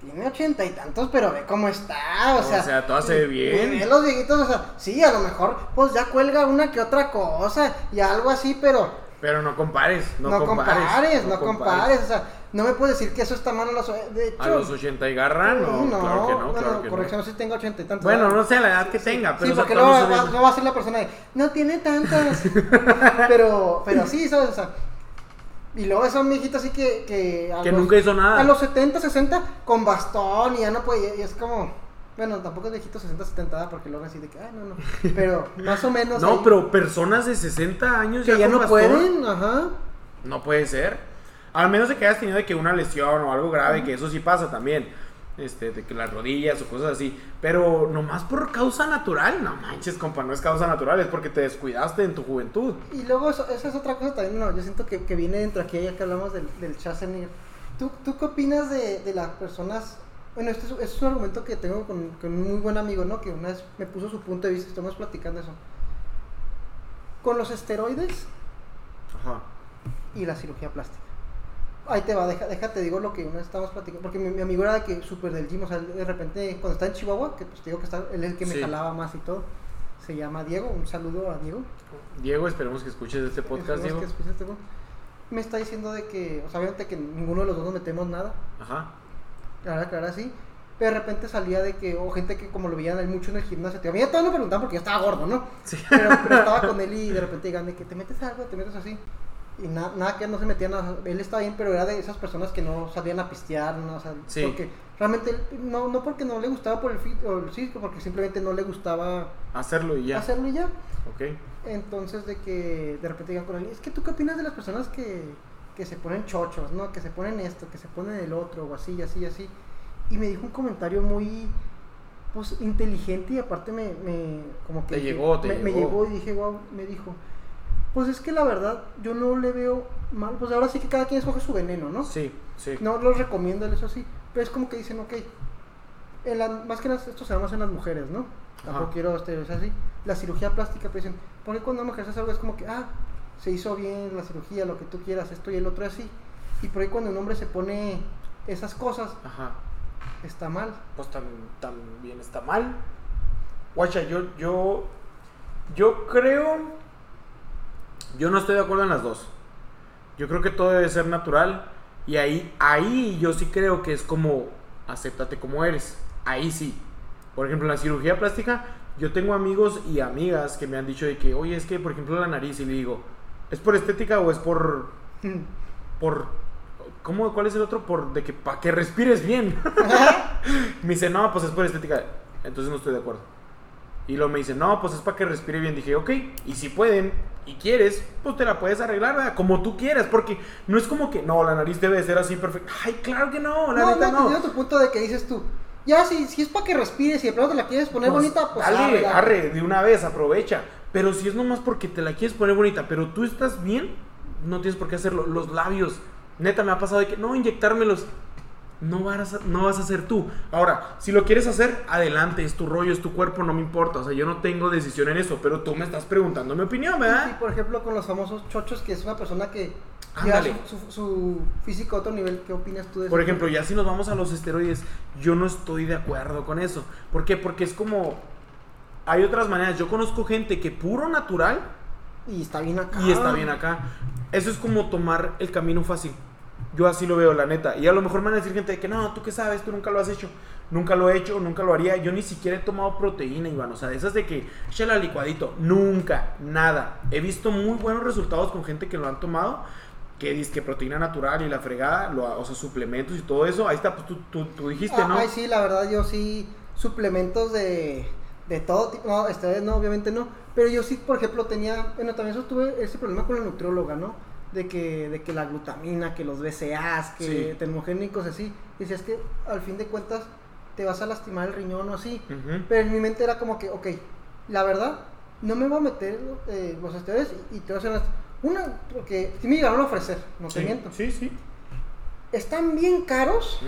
tiene ochenta y tantos, pero ve cómo está. O O sea, sea, todo se ve bien. Ve los viejitos, o sea, sí, a lo mejor, pues ya cuelga una que otra cosa y algo así, pero Pero no compares, no, no, compares, no, compares. O sea, no me puedes decir que eso está mal a los. De hecho, A los 80 y garra, no, sí, claro que no, bueno, claro que corrección, no. sí tengo ochenta y tantos. Bueno, no sé la edad que tenga, pero Sí, porque son va, bien- no va a ser la persona de, no tiene tantas. pero, pero sí, ¿sabes? O sea, Y luego esa viejita así que... Que, Que los- nunca hizo nada. A los 70, 60, con bastón y ya no puede... Y es como... Bueno, tampoco es viejito 60, 70, ¿verdad? porque luego así de que... Ah, no, no. Pero más o menos... No, ahí, pero personas de 60 años Que ya con no bastón, pueden, ajá. No puede ser. Al menos de que hayas tenido de que una lesión o algo grave, que eso sí pasa también. Este, de que las rodillas o cosas así. Pero nomás por causa natural. No manches, compa, no es causa natural, es porque te descuidaste en tu juventud. Y luego eso- esa es otra cosa también, no, yo siento que, que viene dentro aquí, ya que hablamos del, del Schwarzenegger. ¿Tú, ¿Tú qué opinas de, de las personas? Bueno, este es, este es un argumento que tengo con, con un muy buen amigo, ¿no? Que una vez me puso su punto de vista, estamos platicando eso. Con los esteroides Ajá. y la cirugía plástica. Ahí te va, deja, déjate, digo lo que una vez estábamos platicando, porque mi, mi amigo era de que súper del gym, o sea, de repente cuando está en Chihuahua, que pues te digo que está, él es el que me Sí. jalaba más y todo, se llama Diego, un saludo a Diego. Diego, esperemos que escuches este podcast, Diego. que escuches este podcast. Me está diciendo de que, o sea, obviamente que ninguno de los dos nos metemos nada, Ajá. claro, claro, sí. Pero de repente salía de que, o gente que como lo veían él mucho en el gimnasio, te a mí ya todos me preguntaban porque yo estaba gordo, ¿no? Sí. Pero, pero estaba con él y de repente digan de que te metes algo, te metes así. Y na- nada que no se metía nada, él estaba bien, pero era de esas personas que no salían a pistear, ¿no? O sea, Sí. porque realmente, no, no porque no le gustaba por el, fi- o el físico, porque simplemente no le gustaba Hacerlo y ya. hacerlo y ya. Ok. Entonces, de que de repente digan con él, es que tú qué opinas de las personas que, que se ponen chochos, ¿no? Que se ponen esto, que se ponen el otro, o así, así, así. Y me dijo un comentario muy, pues, inteligente y aparte me, me como que... Te dije- llegó, te me, me llegó. llegó y dije, wow, me dijo, pues es que la verdad, yo no le veo mal, pues ahora sí que cada quien escoge su veneno, ¿no? Sí, sí. No los recomiendo eso sí, pero es como que dicen, ok, en la- más que nada esto se da más en las mujeres, ¿no? Tampoco Ajá. quiero estereotipar así. La cirugía plástica, pues dicen, porque cuando una mujer se hace algo es como que, ah, se hizo bien la cirugía, lo que tú quieras, esto y el otro así. Y por ahí cuando un hombre se pone esas cosas, Ajá. está mal. Pues tam- también está mal. Guacha, yo, yo, yo creo, yo no estoy de acuerdo en las dos. Yo creo que todo debe ser natural y ahí, ahí yo sí creo que es como, acéptate como eres. Ahí sí. Por ejemplo, en la cirugía plástica, yo tengo amigos y amigas que me han dicho de que, oye, es que, por ejemplo, la nariz, y le digo, ¿es por estética o es por, por ¿cómo cuál es el otro? Por de que para que respires bien. me dice, "No, pues es por estética." Entonces no estoy de acuerdo. Y luego me dice, "No, pues es para que respire bien." Dije, "Ok, y si pueden y quieres, pues te la puedes arreglar, ¿verdad? como tú quieras, porque no es como que no, la nariz debe de ser así perfecta. Ay, claro que no, la no, neta no, no. tu punto de que dices tú, ya si, si es para que respires y de pronto te la quieres poner Pues, bonita, pues dale, arre, arre, de una vez, aprovecha. Pero si es nomás porque te la quieres poner bonita, pero tú estás bien, no tienes por qué hacerlo. Los labios, neta, me ha pasado de que no inyectármelos. No vas, a, no vas a ser tú. Ahora, si lo quieres hacer, adelante, es tu rollo, es tu cuerpo, no me importa. O sea, yo no tengo decisión en eso, pero tú me estás preguntando mi opinión, Sí, ¿verdad? por ejemplo, con los famosos chochos, que es una persona que Ándale. su, su- su físico a otro nivel, ¿qué opinas tú de eso? Por ejemplo, ya si nos vamos a los esteroides, yo no estoy de acuerdo con eso. ¿Por qué? Porque es como... Hay otras maneras. Yo conozco gente que puro natural Y está bien acá. y está bien acá. Eso es como tomar el camino fácil. Yo así lo veo, la neta. Y a lo mejor me van a decir gente de que no, tú qué sabes, tú nunca lo has hecho. Nunca lo he hecho, nunca lo haría. Yo ni siquiera he tomado proteína, Iván. O sea, de esas de que al licuadito. Nunca, nada. He visto muy buenos resultados con gente que lo han tomado. Que dice que proteína natural y la fregada, lo- o sea, suplementos y todo eso. Ahí está, pues tú, tú, tú dijiste, ¿no? Ay, sí, la verdad, yo sí, suplementos de, de todo tipo. No, esta vez no, obviamente no. Pero yo sí, por ejemplo, tenía. Bueno, también eso tuve ese problema con la nutrióloga, ¿no? De que, de que la glutamina, que los BCAAs, que Sí. termogénicos, así. Y decías que al fin de cuentas te vas a lastimar el riñón o así. Pero en mi mente era como que, ok, la verdad, no me voy a meter eh, los esteroides y, te voy a hacer una, porque sí me llegaron a ofrecer, no te Sí, miento. sí, sí. Están bien caros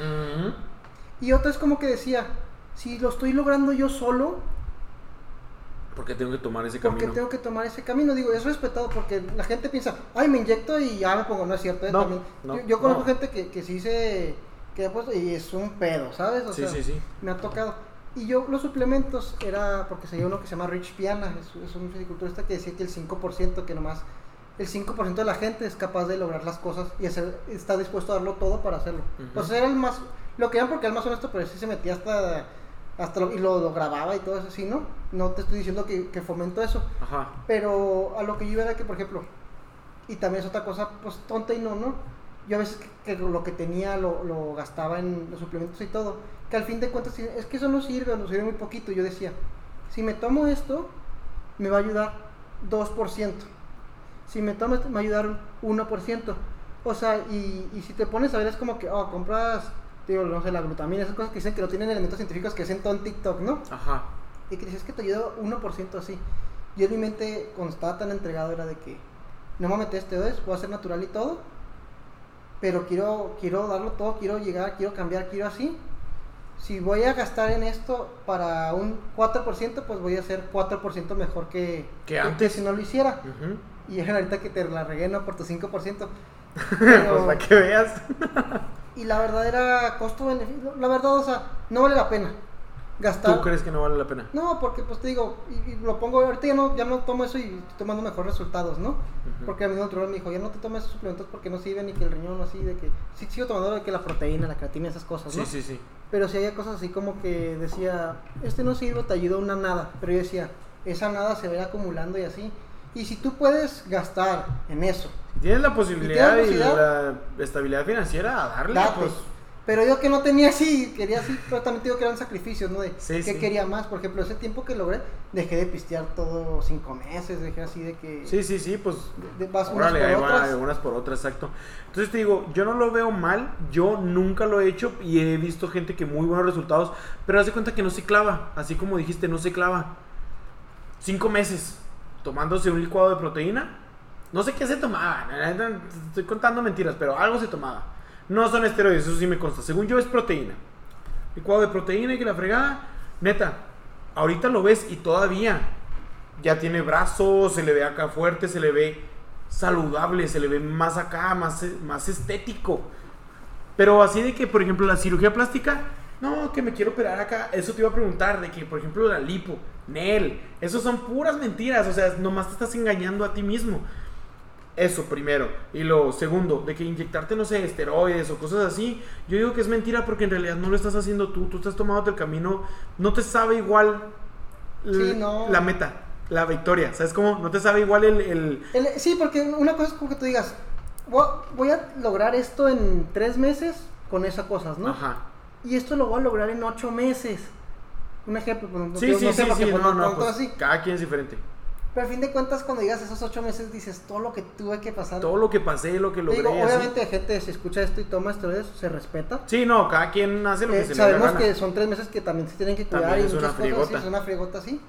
y otra es como que decía, si lo estoy logrando yo solo, Porque tengo que tomar ese ¿por qué camino. tengo que tomar ese camino? Digo, es respetado porque la gente piensa, ay, me inyecto y ya me pongo, no es cierto. eh, No, también. no, yo, yo conozco no. gente que, que sí se, que ha puesto y es un pedo, ¿sabes? O Sí, sea, sí, sí. me ha tocado. Y yo los suplementos era porque se dio uno que se llama Rich Piana, es, es un fisiculturista que decía que el 5%, que nomás el 5% de la gente es capaz de lograr las cosas y hacer, está dispuesto a darlo todo para hacerlo. Ujú. O sea, era el más, lo que eran porque era el más honesto, pero sí se metía hasta, hasta lo, y lo, lo grababa y todo eso así, ¿no? No te estoy diciendo que, que fomento eso, Ajá. pero a lo que yo iba era que, por ejemplo, Y también es otra cosa, pues tonta y no, ¿no? Yo a veces que, que lo que tenía lo, lo gastaba en los suplementos y todo. Que al fin de cuentas, es que eso no sirve, nos sirve muy poquito. Yo decía, si me tomo esto, me va a ayudar 2%. Si me tomo esto, me va a ayudar 1%. O sea, y, y si te pones a ver, es como que, oh, compras, digo, no sé, la glutamina, esas cosas que dicen que no tienen elementos científicos que hacen todo en TikTok, ¿no? Ajá. Y que dices que te ayuda 1% así. Yo en mi mente, cuando estaba tan entregado, era de que no me meter este voy a ser natural y todo, pero quiero, quiero darlo todo, quiero llegar, quiero cambiar, quiero así. Si voy a gastar en esto para un 4%, pues voy a ser 4% mejor que, Que antes. si no lo hiciera. Ujú. Y es ahorita que te la regué, ¿no? Por tu 5%. pues Pero- para que veas. y la verdad era costo-beneficio. La verdad, o sea, no vale la pena gastar. ¿Tú crees que no vale la pena? No, porque pues te digo, y, y lo pongo, ahorita ya no, ya no tomo eso y estoy tomando mejores resultados, ¿no? Porque a mí otro me dijo, ya no te tomes esos suplementos porque no sirven ni que el riñón así, de que sí sigo tomando de que la proteína, la creatina, esas cosas, ¿no? Sí, sí, sí. Pero si había cosas así como que decía, este no sirve, te ayuda una nada, pero yo decía, esa nada se va a ir acumulando y así. Y si tú puedes gastar en eso, Si tienes la posibilidad y, la estabilidad financiera, a darle, date. pues. Pero yo que no tenía así, quería así, pero también digo que eran sacrificios, ¿no? De Sí, sí. quería más. Por ejemplo, ese tiempo que logré, dejé de pistear todo cinco meses, dejé así de que... Sí, sí, sí, pues. de- vas unas Órale, por va, otras. unas por otras, exacto. Entonces te digo, yo no lo veo mal, yo nunca lo he hecho y he visto gente que muy buenos resultados, pero haz de cuenta que no se clava, así como dijiste, no se clava. Cinco meses tomándose un licuado de proteína, no sé qué se tomaba, estoy contando mentiras, pero algo se tomaba. No son esteroides, eso sí me consta. Según yo es proteína. Licuado de proteína y que la fregada, neta, ahorita lo ves y todavía ya tiene brazos, se le ve acá fuerte, se le ve saludable, se le ve más acá, más, más estético. Pero así de que, por ejemplo, la cirugía plástica, no, que me quiero operar acá, eso te iba a preguntar, de que, por ejemplo, la lipo, Nel, eso son puras mentiras, o sea, nomás te estás engañando a ti mismo. Eso primero. Y lo segundo, de que inyectarte, no sé, esteroides o cosas así, yo digo que es mentira porque en realidad no lo estás haciendo tú, tú estás tomándote el camino, no te sabe igual l- Sí, no. la meta, la victoria, ¿sabes cómo? No te sabe igual el... el- El- sí, porque una cosa es como que tú digas, voy, a lograr esto en tres meses con esas cosas, ¿no? Ajá. Y esto lo voy a lograr en ocho meses. Un ejemplo, pues, Sí, sí, no sí, sí, pues, no, no no, pues, así. cada quien es diferente. Pero al fin de cuentas, cuando digas esos ocho meses, dices todo lo que tuve que pasar. Todo lo que pasé, lo que logré. digo, así. obviamente, gente, si escucha esto y toma esteroides, se respeta. Sí, no, cada quien hace lo que Eh, se le dé la sabemos gana. que son tres meses que también se tienen que cuidar También y es muchas una cosas, sí, es una friegota así.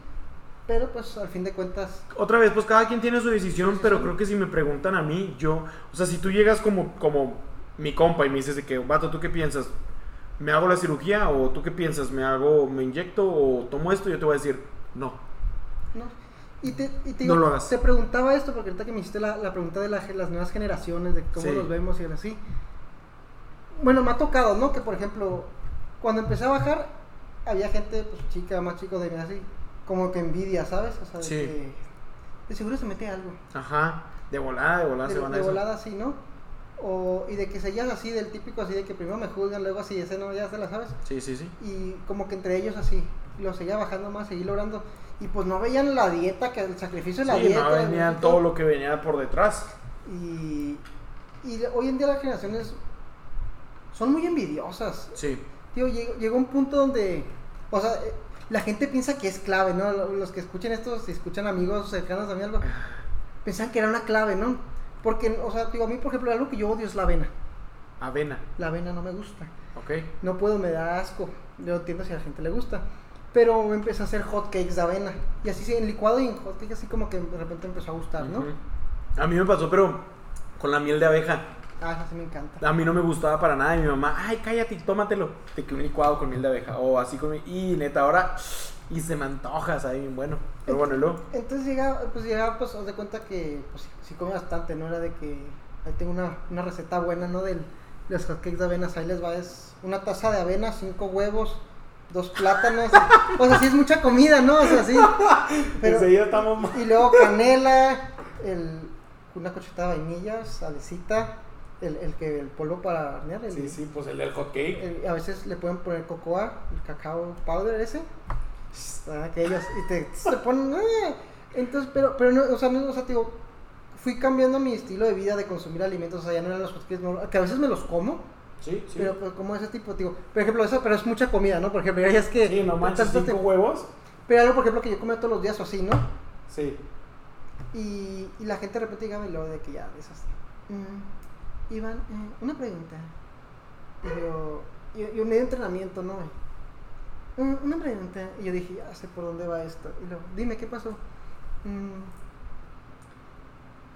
Pero pues al fin de cuentas, Otra vez, pues cada quien tiene su decisión, Sí, sí, pero sí. creo que si me preguntan a mí, yo, o sea, si tú llegas como, como mi compa y me dices de que, vato, ¿tú qué piensas? ¿Me hago la cirugía? ¿O tú qué piensas? ¿Me hago, me inyecto? ¿O tomo esto? Yo te voy a decir, no. ¿No? Y te, y te, No digo, lo hagas. te preguntaba esto porque ahorita que me hiciste la, la pregunta de la- las nuevas generaciones, de cómo Sí. los vemos y así. Bueno, me ha tocado, ¿no? Que por ejemplo, cuando empecé a bajar, había gente, pues chica, más chico de mí, así, como que envidia, ¿sabes? O sea, de Sí. que de seguro se mete algo. Ajá, de volada, de volada de, se van a de eso. volada así, ¿no? O, y de que seguías así, del típico así, de que primero me juzgan, luego así, ese no, ya se la sabes. Sí, sí, sí. Y como que entre ellos así, lo seguía bajando más, seguí logrando. Y pues no veían la dieta, que el sacrificio de la Sí, dieta. no bonito. todo lo que venía por detrás. Y, y hoy en día las generaciones son muy envidiosas. Sí. Tío, llegó, llegó un punto donde, o sea, eh, la gente piensa que es clave, ¿no? Lo- Los que escuchen esto, si escuchan amigos cercanos a mí algo, pensaban que era una clave, ¿no? Porque, o sea, digo, a mí, por ejemplo, algo que yo odio es la avena. Avena, La avena no me gusta. ok. No puedo, me da asco. Yo entiendo si a la gente le gusta. Pero empecé a hacer hot cakes de avena. Y así, sí, en licuado y en hot cake, así como que de repente empezó a gustar, ¿no? A mí me pasó, pero con la miel de abeja. Ah, eso sí me encanta. A mí no me gustaba para nada. Y mi mamá, ay, cállate, tómatelo. De que un licuado con miel de abeja. O así con mi... Y neta, ahora. Y se me antoja, ¿sabes? Bien bueno. Pero bueno, luego. Entonces llega, pues llega, pues, haz de cuenta que, pues, sí come bastante, ¿no? Era de que, ahí tengo una, una receta buena, ¿no? Del, de los hotcakes de avenas, ahí les va, es una taza de avena, cinco huevos, dos plátanos, o sea, sí es mucha comida, ¿no? O sea, sí. Pero, Enseguida estamos mal. y luego canela, el, una cocheta de vainilla, salecita, el, el que, el polvo para hornear, el, Sí, sí, pues el del hot cake. el- a veces le pueden poner cocoa, el cacao powder ese. Ah, Aquellos, y te, te ponen. ah. Entonces, pero, pero no, o sea, no, o sea, te digo, fui cambiando mi estilo de vida de consumir alimentos, o sea, ya no eran los no- que a veces me los como, Sí, sí. pero pues, como ese tipo, digo, por ejemplo, eso, pero es mucha comida, ¿no? Por ejemplo, ya es que... sí, no manches, cinco te- huevos. Pero algo, por ejemplo, que yo comía todos los días o así, ¿no? Sí. Y, y la gente de repente llegaba y luego de que ya, esas... mm, Iván, eh, una pregunta. Y yo, yo, yo medio entrenamiento, ¿no? "Mm, una pregunta. Y yo dije, ya sé por dónde va esto. Y luego, dime, ¿qué pasó? "Mm,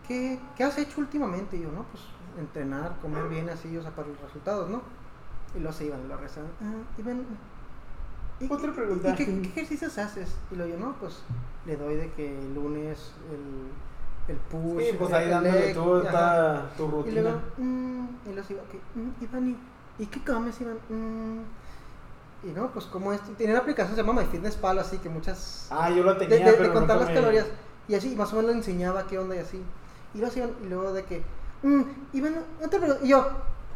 ¿qué, ¿Qué has hecho últimamente? Y yo, no, pues entrenar, comer bien así, o sea, para los resultados, ¿no? Y luego se iban y lo rezaban. "Ah, Iván, ¿y, Otra y- pregunta. ¿y qué, qué ejercicios haces? Y luego yo, no, pues le doy de que el lunes el, el push. Sí, pues el ahí dándole leg, ajá. ta- tu Y rutina. luego, mm, y se iba, ok, mm, Iván, ¿y, ¿y qué comes, Iván? Mm, y no, pues como esto, tiene una aplicación se llama MyFitnessPal, así que muchas... Ah, yo lo de, tenía, de- de pero contar nunca las me- calorías. Y así, más o menos le enseñaba qué onda y así. Y se iban- y luego de que, mm, pregun-". Y yo,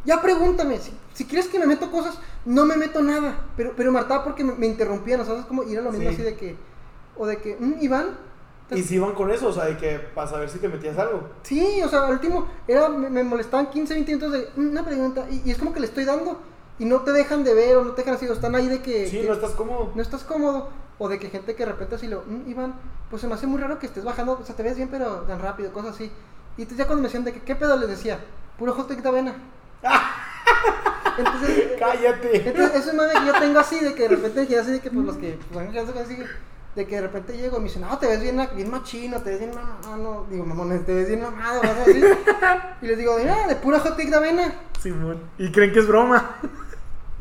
ya pregúntame, si, si quieres que me meto cosas, no me meto nada. Pero, pero me hartaba porque me, me interrumpían, o sea, es como, y era lo mismo Sí. así de que, o de que, "Mm, Iván, Y si iban con eso, o sea, de que para saber si te metías algo. Sí, o sea, al último era, me, me molestaban 15, 20 minutos de "Mm, una pregunta y, y es como que le estoy dando y no te dejan de ver o no te dejan así, o están ahí de que, Sí, que no estás cómodo. no estás cómodo o de que gente que de repente así lo, "Mm, Iván, pues se me hace muy raro que estés bajando, o sea, te ves bien pero tan rápido, cosas así. Y entonces ya cuando me decían de que, ¿qué pedo? Les decía, puro hot cake de avena. entonces, eh, Cállate. entonces, eso es mame que yo tengo así, de que de repente ya así, de que pues los que pues, de que de repente llego y me dicen, no, te ves bien, bien machino, te ves bien mamado, digo, mamones, te ves bien mamado, vas así. Y les digo, mira, de pura hot cake de avena. Simón. Y creen que es broma.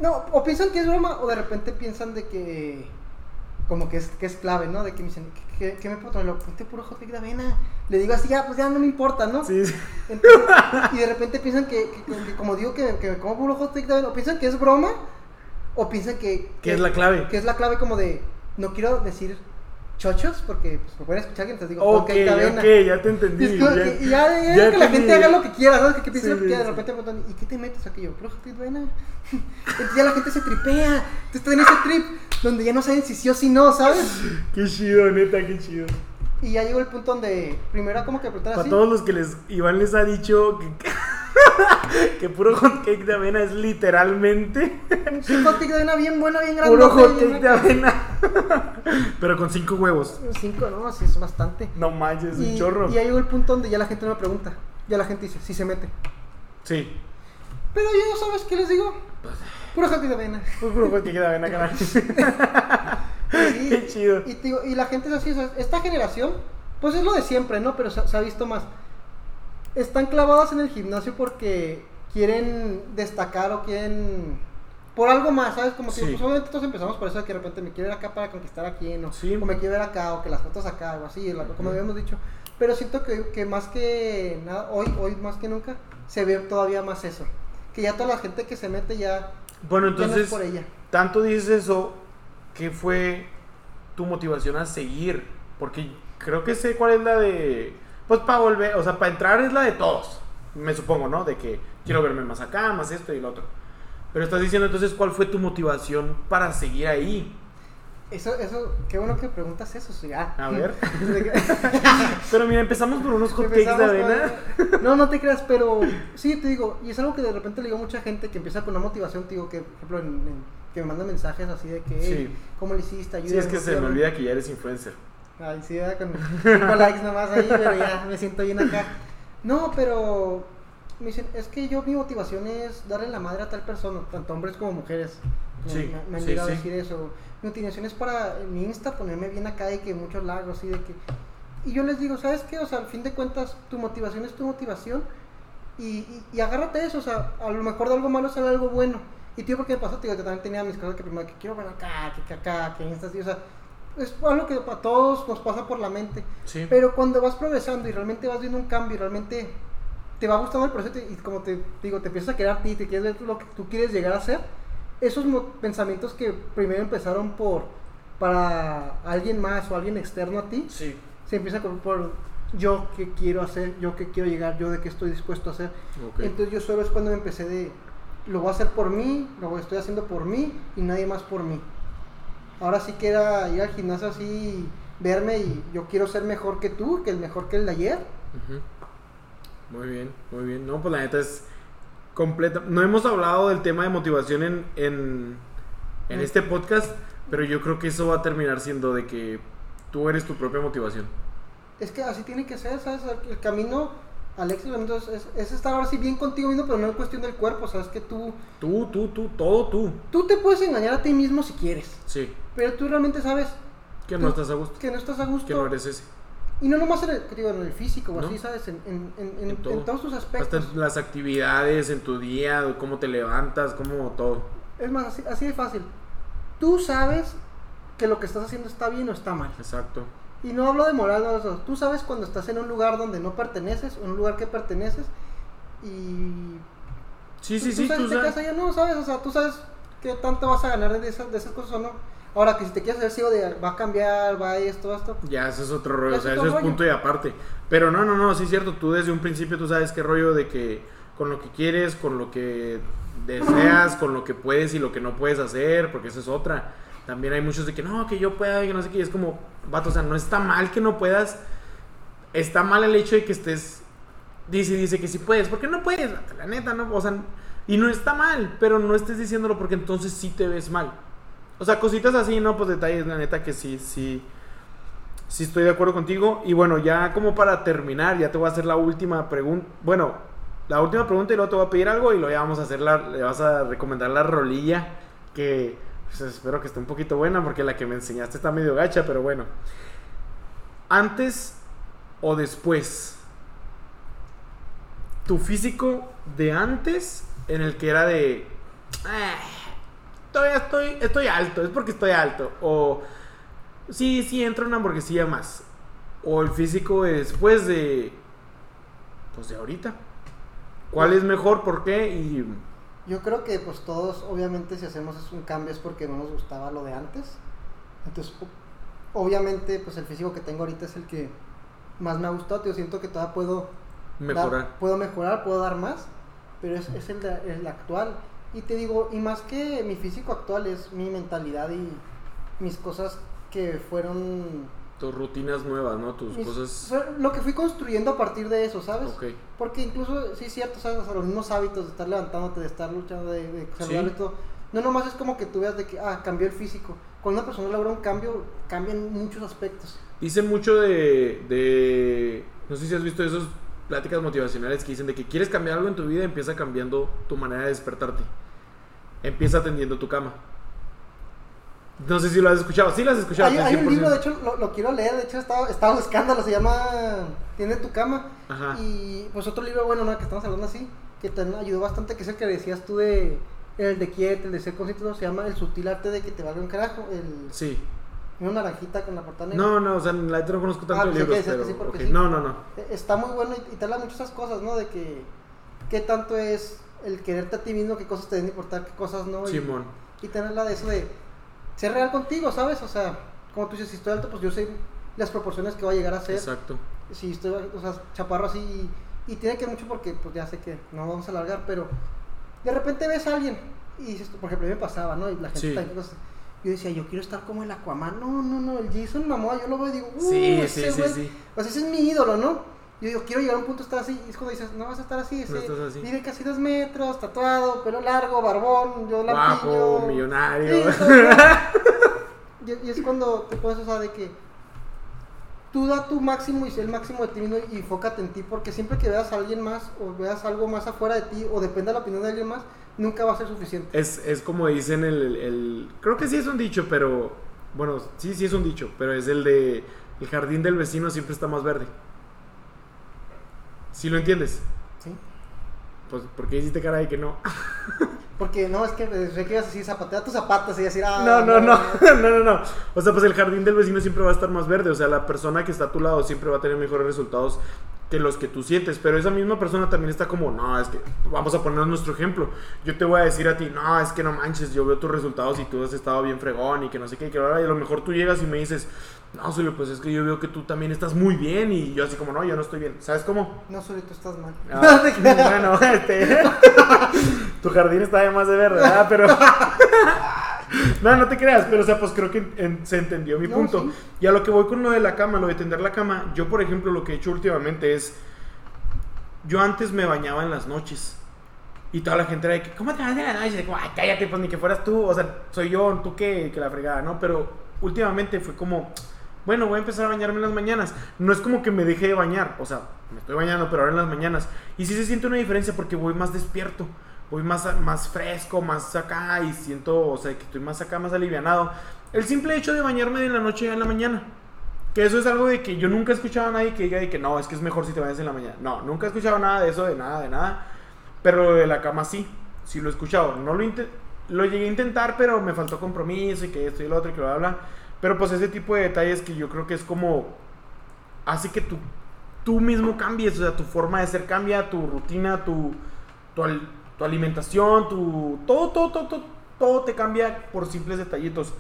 No, o piensan que es broma, o de repente piensan de que, como que es, que es clave, ¿no? De que me dicen, ¿qué, qué, qué me puedo? Lo ponte puro hot cake de avena. Le digo así, ya, pues ya no me importa, ¿no? Sí, sí. Entonces, y de repente piensan que, que- que como digo que, que me como puro hot cake o piensan que es broma, o piensan que... ¿Qué es la clave? Que es la clave como de, no quiero decir chochos, porque pues, me pueden escuchar que entonces digo, Ok, cake de avena. ok, ya te Y entendí. es como ya- que y ya, ya, ya que la gente haga lo que quiera, ¿sabes? Que, que piense Sí, lo que quiera, de repente me preguntan, ¿y qué te metes aquí? Yo, pero de avena. Entonces ya la gente se tripea, tú estás en ese trip donde ya no saben si sí o si no, ¿sabes? Qué chido, neta, qué chido. Y ya llegó el punto donde primero como que Para así. todos los que les Iván les ha dicho que, que puro hot cake de avena es literalmente Un hot cake de avena bien buena, bien grande. puro hot cake de avena. Pero con cinco huevos. Cinco, no, así es bastante. No manches, es un Y, chorro. y ya llegó el punto donde ya la gente no me pregunta. Ya la gente dice, sí se mete. Sí. Pero yo, ¿sabes qué les digo? Puro hot cake de avena. Pues puro hot cake de avena, canal. Sí, Qué chido. Y, digo, y la gente es así, esta generación, pues es lo de siempre, ¿no? Pero se, se ha visto más. Están clavadas en el gimnasio porque quieren destacar o quieren... Por algo más, ¿sabes? Como que Sí. pues, obviamente todos empezamos por eso de que de repente me quiero ir acá para conquistar a quién, o, Sí. o me quiero ver acá, o que las fotos acá, o así, la- como habíamos dicho. Pero siento que, que más que nada, hoy, hoy más que nunca, se ve todavía más eso. Que ya toda la gente que se mete ya, Bueno, ya no es entonces, por ella. tanto dices eso, ¿qué fue tu motivación a seguir? Porque creo que sé cuál es la de. Pues para volver, o sea, para entrar es la de todos, me supongo, ¿no? De que quiero verme más acá, más esto y lo otro. Pero estás diciendo entonces cuál fue tu motivación para seguir ahí. Eso, eso, qué bueno que preguntas eso, sí, ah. A ver. Pero mira, empezamos por unos hot cakes de avena. No, no te creas, pero sí, te digo, y es algo que de repente le digo a mucha gente que empieza con una motivación, te digo, que por ejemplo, en- en- que me mandan mensajes así de que, Sí. ¿cómo le hiciste? Sí, es que se me motivame". olvida que ya eres influencer. Ay, sí, ¿verdad? con cinco likes nomás ahí, pero ya me siento bien acá. No, pero me dicen, es que yo mi motivación es darle la madre a tal persona, tanto hombres como mujeres. Me- Sí, me, me han sí, llegado a decir eso. Mi motivación es para en mi Insta ponerme bien acá y que muchos lagos, así de que... Y yo les digo, ¿sabes qué? O sea, al fin de cuentas, tu motivación es tu motivación y, y, y agárrate eso, o sea, a lo mejor de algo malo sale algo bueno. Y tío, porque me pasó, tío, que también tenía mis cosas que primero que quiero ver acá, que, que acá, que Insta, así, o sea, es algo que a todos nos pasa por la mente. Sí. Pero cuando vas progresando y realmente vas viendo un cambio y realmente te va gustando el proceso y como te digo, te empiezas a querer a ti, te quieres ver lo que tú quieres llegar a ser, esos pensamientos que primero empezaron por para alguien más o alguien externo a ti, Sí. se empiezan con- por yo qué quiero hacer, yo qué quiero llegar, yo de qué estoy dispuesto a hacer. Ok. Entonces yo solo es cuando me empecé de lo voy a hacer por mí, lo estoy haciendo por mí y nadie más por mí. Ahora sí que era ir al gimnasio así, verme y yo quiero ser mejor que tú, que el mejor que el de ayer. Muy bien, muy bien. No, pues la neta es completa. No hemos hablado del tema de motivación en, en, en Mm. este podcast, pero yo creo que eso va a terminar siendo de que tú eres tu propia motivación. Es que así tiene que ser, ¿sabes? El camino al éxito entonces, es, es estar ahora sí bien contigo mismo, pero no en cuestión del cuerpo, ¿sabes? Que tú, Tú, tú, tú, todo tú. tú te puedes engañar a ti mismo si quieres, Sí, pero tú realmente sabes que no Tú- estás a gusto, que no estás a gusto. que no eres ese. Y no nomás en el, digo, en el físico, o No. así, ¿sabes? En, en, en, en- todo. en todos tus Hasta aspectos. en las actividades, en tu día, cómo te levantas, cómo todo. Es más, así, así de fácil. Tú sabes que lo que estás haciendo está bien o está mal. Exacto. Y no hablo de moral, no, eso. tú sabes cuando estás en un lugar donde no perteneces, o en un lugar que perteneces, y Sí, sí, tú sí, sabes tú si te sabes. allá, no, sabes, o sea, tú sabes qué tanto vas a ganar de esas, de esas cosas o no. Ahora que si te quieres hacer ciego de va a cambiar, va esto, esto, Ya, eso es otro rollo, Ya o sea, es eso es rollo. punto y aparte. Pero no, no, no, sí es cierto, tú desde un principio tú sabes qué rollo de que con lo que quieres, con lo que deseas, con lo que puedes y lo que no puedes hacer, porque eso es otra. También hay muchos de que no, que yo pueda, que no sé qué, y es como, vato, o sea, no está mal que no puedas, está mal el hecho de que estés, dice, dice que sí puedes, porque no puedes, la neta, no, o sea, y no está mal, pero no estés diciéndolo porque entonces sí te ves mal. O sea, cositas así, ¿no? Pues detalles, la neta que sí, sí. Sí estoy de acuerdo contigo. Y bueno, ya como para terminar, ya te voy a hacer la última pregunta. Bueno, la última pregunta y luego te voy a pedir algo y luego ya vamos a hacer la, le vas a recomendar la rolilla que pues, espero que esté un poquito buena porque la que me enseñaste está medio gacha, pero bueno. Antes o después, tu físico de antes en el que era de... "Ah, todavía estoy, estoy alto, es porque estoy alto. O sí, sí, entra una hamburguesilla más. O el físico de después de... Pues de ahorita. ¿Cuál es mejor? ¿Por qué? Y... Yo creo que pues todos, obviamente, si hacemos un cambio es porque no nos gustaba lo de antes. Entonces, obviamente, pues el físico que tengo ahorita es el que más me ha gustado. Yo siento que todavía puedo Mejorar. dar- puedo mejorar, puedo dar más, pero es, es el, el actual. Y te digo, y más que mi físico actual es mi mentalidad y mis cosas que fueron... Tus rutinas nuevas, ¿no? Tus mis- cosas... lo que fui construyendo a partir de eso, ¿sabes? Ok. Porque incluso, sí es cierto, ¿sabes? O sea, los mismos hábitos de estar levantándote, de estar luchando, de, de saludable Sí. y todo. No nomás es como que tú veas de que, ah, cambió el físico. Cuando una persona logra un cambio, cambian muchos aspectos. Dicen mucho de, de... No sé si has visto esas pláticas motivacionales que dicen de que quieres cambiar algo en tu vida, empieza cambiando tu manera de despertarte. Empieza atendiendo tu cama. No sé si lo has escuchado. Sí lo has escuchado. Hay, un 100%. libro, de hecho, lo, lo quiero leer, de hecho estaba, estaba buscándolo, se llama Tiene tu cama. Ajá. Y pues otro libro, bueno, no, que estamos hablando así, que te ayudó bastante, que es el que decías tú de el de quiet, el de ser consciente, se llama El sutil arte de que te valga un carajo. El, Sí. una naranjita con la portada negra. No, no, o sea, la neta no conozco tanto Ah, que libros, pero... sí, porque ok. sí. No, no, no. Eh, Está muy bueno y, y te habla muchas esas cosas, ¿no? De que qué tanto es el quererte a ti mismo, qué cosas te deben importar, qué cosas no. Y, Simón. y tenerla de eso de ser real contigo, ¿sabes? O sea, como tú dices, si estoy alto, pues yo sé las proporciones que voy a llegar a ser. Exacto. Si estoy, o sea, chaparro así. Y, y tiene que ver mucho porque, pues ya sé que no vamos a alargar, pero de repente ves a alguien y dices, por ejemplo, a mí me pasaba, ¿no? Y la gente Sí. está cosas. Yo decía, yo quiero estar como el Aquaman. No, no, no, el Jason Momoa, yo lo veo y digo, Sí, ese sí, güey-. Pues ese es mi ídolo, ¿no? Yo digo, quiero llegar a un punto estar así. Y es cuando dices, no vas a estar así. Ese, No estás así. Mide casi dos metros, tatuado, pelo largo, barbón, yo Guapo, millonario. Sí, y, y es cuando te o sea, de que tú da tu máximo y sé el máximo de ti mismo y enfócate en ti, porque siempre que veas a alguien más o veas algo más afuera de ti o dependa de la opinión de alguien más, nunca va a ser suficiente. Es, es como dicen el, el- Creo que sí es un dicho, pero... Bueno, sí, sí es un dicho, pero es el de... El jardín del vecino siempre está más verde. ¿Sí lo entiendes? ¿sí? Pues, ¿por qué hiciste cara de que no? Porque no, es que sé que ibas a decir zapatea tus zapatos y decir, ah, No, no, no, no, no, no. O sea, pues el jardín del vecino siempre va a estar más verde. O sea, la persona que está a tu lado siempre va a tener mejores resultados que los que tú sientes. Pero esa misma persona también está como, no, es que vamos a poner nuestro ejemplo. Yo te voy a decir a ti, no, es que no manches, yo veo tus resultados y tú has estado bien fregón y que no sé qué, y que ahora a lo mejor tú llegas y me dices, no, Zulio, pues es que yo veo que tú también estás muy bien y yo así como, no, yo no estoy bien. ¿Sabes cómo? No, solo tú estás mal. Ah, bueno, este. tu jardín está de más de verde, ¿verdad? Pero. no, no te creas, pero o sea, pues creo que en- se entendió mi No, punto. sí. Y a lo que voy con lo de la cama, lo de tender la cama, yo, por ejemplo, lo que he hecho últimamente es. yo antes me bañaba en las noches. Y toda la gente era de que, ¿cómo te bañas en la noche? Y como, ay, cállate, pues ni que fueras tú. O sea, soy yo, tú que, que la fregada, ¿no? Pero últimamente fue como, bueno, voy a empezar a bañarme en las mañanas. No es como que me deje de bañar, o sea, me estoy bañando, pero ahora en las mañanas. Y sí se siente una diferencia porque voy más despierto, voy más, más fresco, más acá y siento, o sea, que estoy más acá, más alivianado. El simple hecho de bañarme en la noche y en la mañana. Que eso es algo de que yo nunca he escuchado a nadie que diga de que no, es que es mejor si te bañas en la mañana. No, nunca he escuchado nada de eso, de nada, de nada. Pero lo de la cama sí, sí lo he escuchado. No lo, lo llegué a intentar, pero me faltó compromiso y que esto y lo otro y que lo habla. Pero pues ese tipo de detalles que yo creo que es como... Hace que tú, tú mismo cambies, o sea, tu forma de ser cambia, tu rutina, tu, tu, tu alimentación, tu... Todo, todo, todo, todo, todo te cambia por simples detallitos.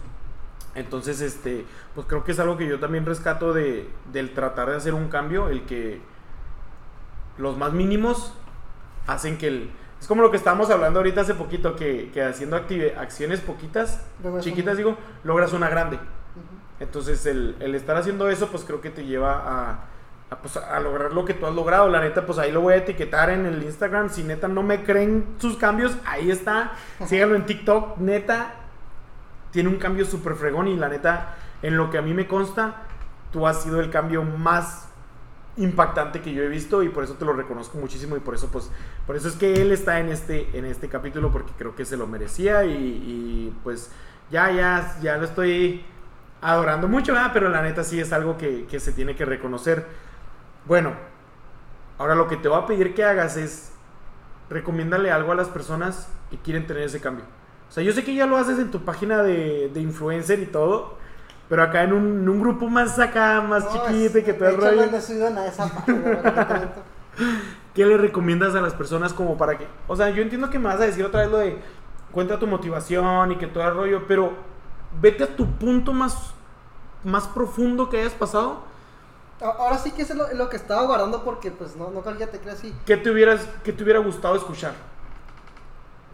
Entonces, este, pues creo que es algo que yo también rescato de, del tratar de hacer un cambio, el que los más mínimos hacen que el... Es como lo que estábamos hablando ahorita hace poquito, que, que haciendo acciones poquitas, chiquitas digo, logras una grande. Entonces el, el, estar haciendo eso, pues creo que te lleva a, a, pues, a, lograr lo que tú has logrado. La neta, pues ahí lo voy a etiquetar en el Instagram. Si neta no me creen sus cambios, ahí está. Síganlo en TikTok. Neta, tiene un cambio súper fregón y la neta, en lo que a mí me consta, tú has sido el cambio más impactante que yo he visto y por eso te lo reconozco muchísimo y por eso pues por eso es que él está en este en este capítulo porque creo que se lo merecía y, pues ya ya ya lo estoy adorando mucho pero la neta sí es algo que se tiene que reconocer bueno ahora lo que te voy a pedir que hagas es recomiéndale algo a las personas que quieren tener ese cambio o sea, yo sé que ya lo haces en tu página de, de influencer y todo, pero acá en un, un grupo más acá, más no, chiquito y que todo el rollo. No esa página, ¿Qué le recomiendas a las personas como para que... O sea, yo entiendo que me vas a decir otra vez lo de cuenta tu motivación y que todo el rollo, pero vete a tu punto más, más profundo que hayas pasado. Ahora sí que es lo, lo que estaba guardando porque pues no, no cualquiera te cree así. ¿Qué te, hubieras, ¿Qué te hubiera gustado escuchar?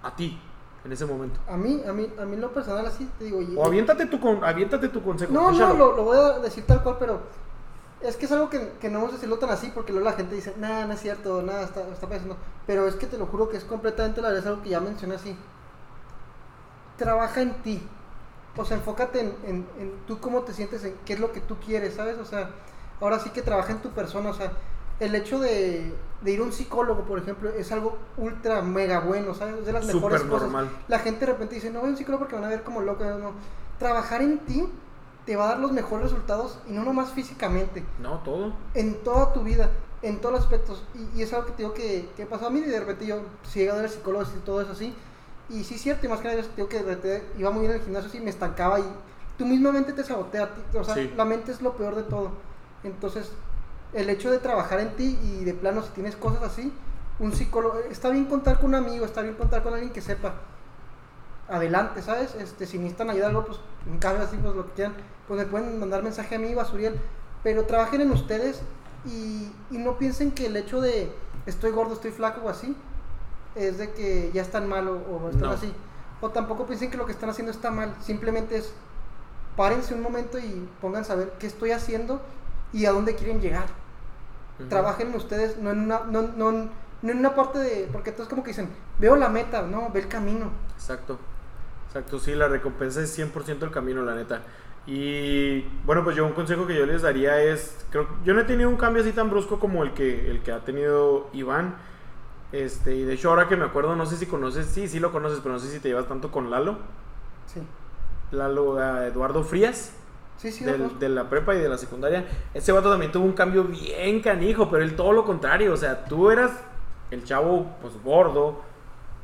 A ti en ese momento. A mí, a mí, a mí lo personal así te digo. o aviéntate tu, con, aviéntate tu consejo. No, no, lo, lo, voy a decir tal cual, pero es que es algo que, que no vamos a decirlo tan así porque luego la gente dice, nada, no es cierto, nada, está, está pasando. Pero es que te lo juro que es completamente la verdad, es algo que ya mencioné así. Trabaja en ti. O sea, enfócate en, en, en tú cómo te sientes, en qué es lo que tú quieres, ¿sabes? O sea, ahora sí que trabaja en tu persona, o sea, el hecho de, ir a un psicólogo, por ejemplo, es algo ultra mega bueno, ¿sabes? Es de las mejores cosas. La gente de repente dice, no voy a un psicólogo porque van a ver como loco. No. Trabajar en ti te va a dar los mejores resultados y no nomás físicamente. No, todo. En toda tu vida, en todos los aspectos. Y, es algo que te digo que, que, pasó a mí y de repente yo si llegué a ver psicólogos y todo eso así. Y sí cierto, y más que nada, digo que de repente iba muy bien al gimnasio y me estancaba y tú mismamente te sabotea. O sea, la mente es lo peor de todo. Entonces, el hecho de trabajar en ti y de plano si tienes cosas así, un psicólogo, está bien contar con un amigo, está bien contar con alguien que sepa. Adelante, ¿sabes? Este, si necesitan ayuda algo, pues en caso así, pues lo que quieran, pues me pueden mandar mensaje a mí, Basuriel, pero trabajen en ustedes y, y no piensen que el hecho de estoy gordo, estoy flaco o así, es de que ya están mal o, o están así. O tampoco piensen que lo que están haciendo está mal, simplemente es párense un momento y pónganse a ver qué estoy haciendo y a dónde quieren llegar trabajen ustedes no en una, no, no, no en una parte de, porque todos como que dicen, veo la meta, no, ve el camino. Exacto, exacto, sí, la recompensa es 100% el camino, la neta. Y bueno, pues yo un consejo que yo les daría es, creo, yo no he tenido un cambio así tan brusco como el que, el que ha tenido Iván. Este, y de hecho ahora que me acuerdo, no sé si conoces, sí, sí lo conoces, pero no sé si te llevas tanto con Lalo. Sí. Lalo, uh, Eduardo Frías de la prepa y de la secundaria, ese vato también tuvo un cambio bien canijo, pero él todo lo contrario, o sea, tú eras el chavo pues gordo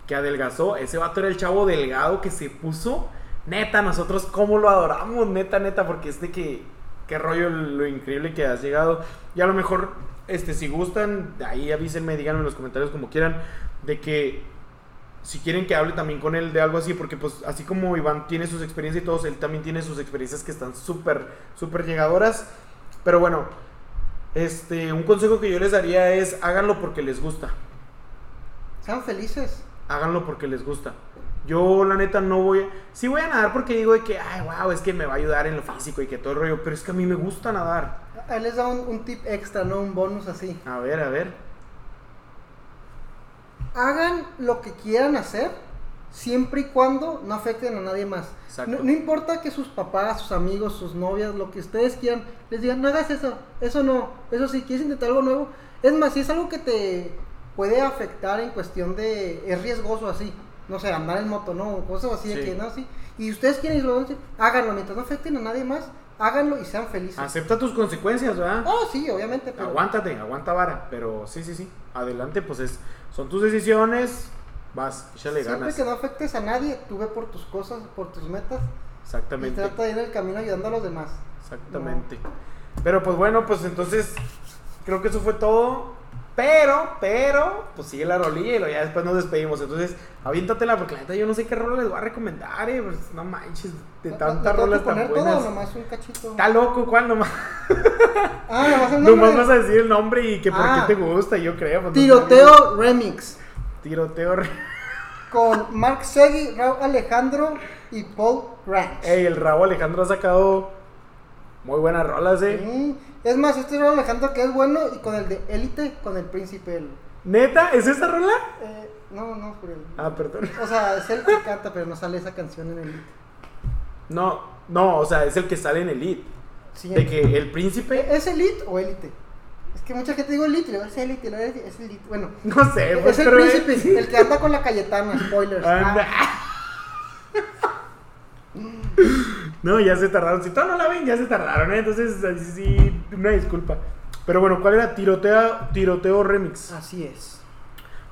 que adelgazó, ese vato era el chavo delgado que se puso, neta, nosotros cómo lo adoramos, neta, neta, porque es de que, qué rollo lo increíble que has llegado, y a lo mejor, este, si gustan, de ahí avísenme, díganme en los comentarios como quieran, de que si quieren que hable también con él de algo así, porque pues así como Iván tiene sus experiencias y todos, él también tiene sus experiencias que están súper, súper llegadoras. Pero bueno, este, un consejo que yo les daría es háganlo porque les gusta. Sean felices. Háganlo porque les gusta. Yo la neta no voy, sí voy a nadar porque digo de que, ay, wow, es que me va a ayudar en lo físico y que todo el rollo, pero es que a mí me gusta nadar. Él les da un, un tip extra, ¿no? Un bonus así. A ver, a ver hagan lo que quieran hacer siempre y cuando no afecten a nadie más. No, no importa que sus papás, sus amigos, sus novias, lo que ustedes quieran, les digan, no hagas eso, eso no, eso sí, quieres intentar algo nuevo. Es más, si es algo que te puede afectar en cuestión de, es riesgoso así, no sé, andar en moto, no, cosas así de que no, sí. Y ustedes quieren irlo, háganlo, mientras no afecten a nadie más, háganlo y sean felices. Acepta tus consecuencias, ¿verdad? Oh, sí, obviamente, pero... Aguántate, aguanta vara. Pero sí, sí, sí. Adelante, pues es, son tus decisiones. Vas, échale Siempre ganas. que no afectes a nadie, tú ve por tus cosas, por tus metas y Exactamente. trata de ir en el camino ayudando a los demás. Exactamente. Pero pues bueno, pues entonces creo que eso fue todo. Pero, pero, pues sigue la rolilla y ya después nos despedimos. Entonces, aviéntatela porque la neta yo no sé qué rola les voy a recomendar, eh. Pues, no manches, de ¿No- tantas no rolas tan poner todo o buenas. nomás un cachito? Está loco, ¿cuál nomás? Ah, nomás el Nomás nombre. vas a decir el nombre y que por Ah. qué te gusta, yo creo. pues, no sé. Tiroteo Remix. Tiroteo. re- Con Mark Segui, Raúl Alejandro y Paul Ranch. Ey, el Raúl Alejandro ha sacado muy buenas rolas, eh. Es más, este Raúl Alejandro que es bueno y con el de Élite, con el príncipe. el- ¿Neta? ¿Es esa rola? eh, no, no, pero... Ah, perdón. O sea, es el que canta, pero no sale esa canción en Élite. No, no, o sea, es el que sale en Elite. Sí, De que el príncipe. ¿Es Elite o Élite? Es que mucha gente digo Elite, es y luego es Elite. Bueno, No sé, pues, es el pero- príncipe, el que anda con la Cayetana, spoilers. Anda. Ah, No, ya se tardaron. Si todavía no la ven, ya se tardaron, ¿eh? Entonces, sí, una disculpa. Pero bueno, ¿cuál era? Tiroteo, tiroteo remix. así es.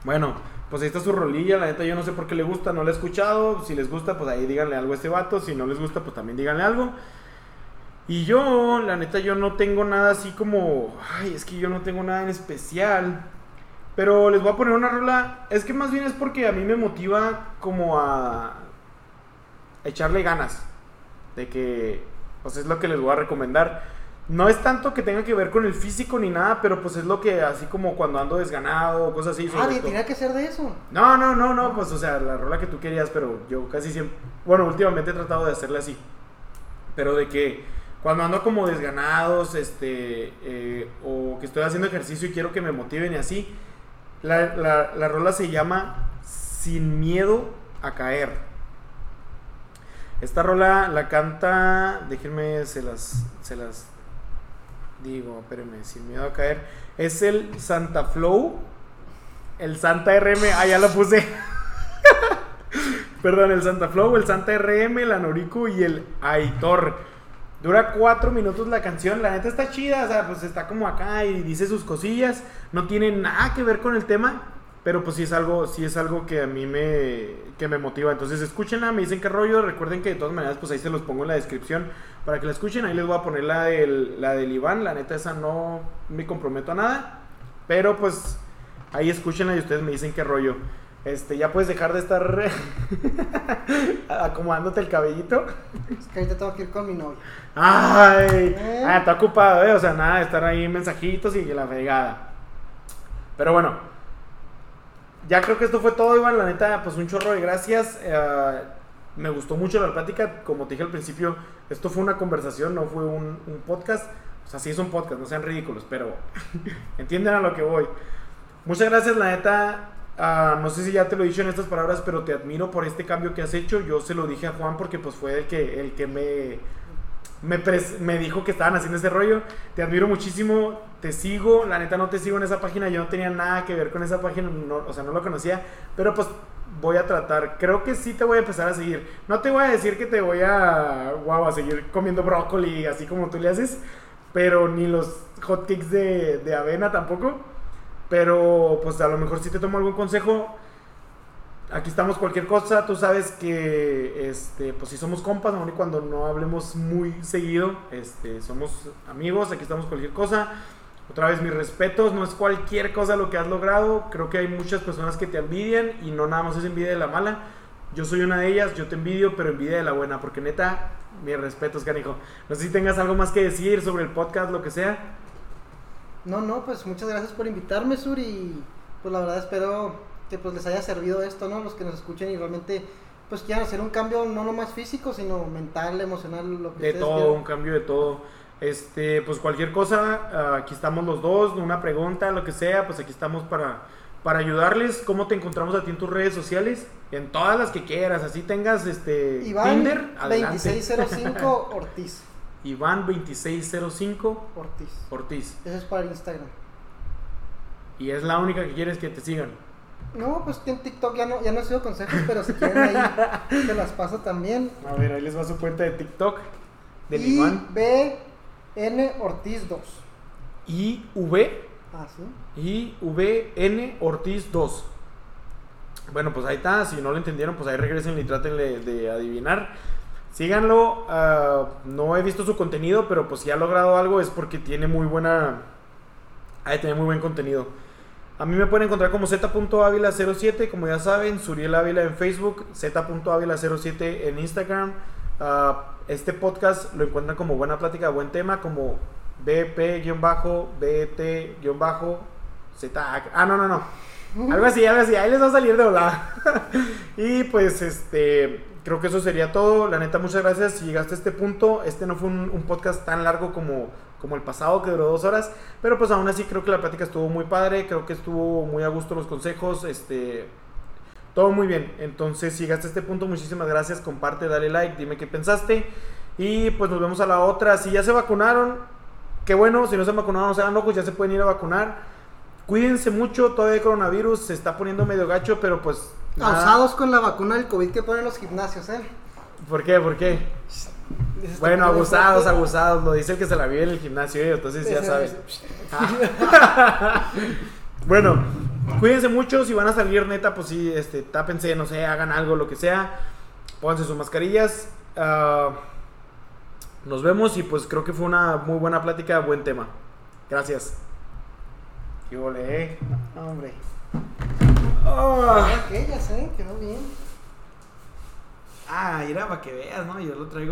Bueno, pues ahí está su rolilla. La neta, yo no sé por qué le gusta, no la he escuchado. Si les gusta, pues ahí díganle algo a este vato. Si no les gusta, pues también díganle algo. Y yo, la neta, yo no tengo nada así como. Ay, es que yo no tengo nada en especial. Pero les voy a poner una rola. Es que más bien es porque a mí me motiva como a echarle ganas. De que, pues es lo que les voy a recomendar. No es tanto que tenga que ver con el físico ni nada, pero pues es lo que así como cuando ando desganado o cosas así. Ah, tenía que ser de eso. No, no, no, no, pues o sea, la rola que tú querías, pero yo casi siempre, bueno, últimamente he tratado de hacerla así. Pero de que cuando ando como desganados, este, eh, o que estoy haciendo ejercicio y quiero que me motiven y así, la, la, la rola se llama Sin miedo a caer. Esta rola la canta, déjenme, se las, se las digo, espérenme, Sin miedo a caer. Es el Santa Flow, el Santa RM, ah, ya la puse. Perdón, el Santa Flow, el Santa RM, el Anorico y el Aitor. Dura cuatro minutos la canción, la neta está chida, o sea, pues está como acá y dice sus cosillas, no tiene nada que ver con el tema, pero pues sí es algo, sí es algo que a mí me, que me motiva. Entonces escúchenla, me dicen qué rollo, recuerden que de todas maneras pues ahí se los pongo en la descripción para que la escuchen, ahí les voy a poner la del, la del Iván, la neta esa no me comprometo a nada, pero pues ahí escúchenla y ustedes me dicen qué rollo. Este, ya puedes dejar de estar acomodándote el cabellito. Es que ahorita tengo que ir con mi novia. Ay, ¿Eh? ah, está ocupado, ¿eh? O sea, nada estar ahí en mensajitos y la fregada. Pero bueno, ya creo que esto fue todo, Iván. La neta, pues un chorro de gracias. Eh, me gustó mucho la plática. Como te dije al principio, esto fue una conversación, no fue un, podcast. O sea, sí es un podcast, no sean ridículos, pero entienden a lo que voy. Muchas gracias, la neta. ah, no sé si ya te lo he dicho en estas palabras, pero te admiro por este cambio que has hecho. Yo se lo dije a Juan porque pues fue el que, el que me, me, me dijo que estaban haciendo ese rollo. Te admiro muchísimo, te sigo. La neta no te sigo en esa página, yo no tenía nada que ver con esa página, o sea, no lo conocía. Pero pues voy a tratar, creo que sí te voy a empezar a seguir. No te voy a decir que te voy a, wow, a seguir comiendo brócoli así como tú le haces, pero ni los hotcakes de, de avena tampoco. Pero pues a lo mejor si te tomo algún consejo. Aquí estamos cualquier cosa, tú sabes que este pues si somos compas, aun cuando no hablemos muy seguido, este somos amigos, aquí estamos cualquier cosa. Otra vez mis respetos, no es cualquier cosa lo que has logrado, creo que hay muchas personas que te envidian y no nada más es envidia de la mala. Yo soy una de ellas, yo te envidio, pero envidia de la buena, porque neta, mis respetos, canijo. No sé si tengas algo más que decir sobre el podcast, lo que sea. No, no, pues muchas gracias por invitarme, Sur, y pues la verdad espero que pues les haya servido esto, ¿no? Los que nos escuchen y realmente pues quieran hacer un cambio no nomás físico, sino mental, emocional, lo que De ustedes todo, quieran. un cambio de todo. Este, pues cualquier cosa, ah, aquí estamos los dos, una pregunta, lo que sea, pues aquí estamos para, para ayudarles, ¿cómo te encontramos a ti en tus redes sociales? En todas las que quieras, así tengas este Iván Tinder, adelante. 2605 Ortiz. Iván 2605 Ortiz. Ortiz. Eso es para Instagram. Y es la única que quieres que te sigan. No, pues en TikTok ya no, ya no he sido consejos, pero si quieren ahí se las paso también. A ver, ahí les va su cuenta de TikTok del y Iván. B N Ortiz 2. IV Ah, sí. y VN Ortiz 2. Bueno, pues ahí está. Si no lo entendieron, pues ahí regresen y traten de, de adivinar. Síganlo. ah, no he visto su contenido, pero pues si ha logrado algo es porque tiene muy buena. Ha de tener muy buen contenido. A mí me pueden encontrar como z.ávila07, como ya saben, Suriel Ávila en Facebook, z.ávila07 en Instagram. Ah, este podcast lo encuentran como Buena Plática, Buen Tema, como BP-BT-Z. Ah, no, no, no. Algo así, algo así. Ahí les va a salir de volada. y pues, este, creo que eso sería todo. La neta, muchas gracias si llegaste a este punto. Este no fue un podcast tan largo como, como el pasado, que duró dos horas. Pero pues aún así creo que la plática estuvo muy padre. Creo que estuvo muy a gusto los consejos. Este, todo muy bien. Entonces, si llegaste a este punto, muchísimas gracias. Comparte, dale like, dime qué pensaste. Y pues nos vemos a la otra. Si ya se vacunaron, qué bueno. Si no se han vacunado, no se hagan locos, ya se pueden ir a vacunar. Cuídense mucho, todavía el coronavirus se está poniendo medio gacho, pero pues. nada. Causados con la vacuna del COVID que ponen los gimnasios, ¿eh? ¿Por qué? ¿Por qué? Bueno, "Está muy abusados, fuerte". abusados. Lo dice el que se la vive en el gimnasio, ¿eh? entonces ya sabes. bueno, cuídense mucho. Si van a salir, neta, pues sí, este, tápense, no sé, hagan algo, lo que sea. Pónganse sus mascarillas. Ah, nos vemos y pues creo que fue una muy buena plática, buen tema. Gracias. ¿Qué ole, eh? Hombre. Ah, Ok, ya sé, quedó bien. Ah, mira, para que veas, ¿no? Yo lo traigo.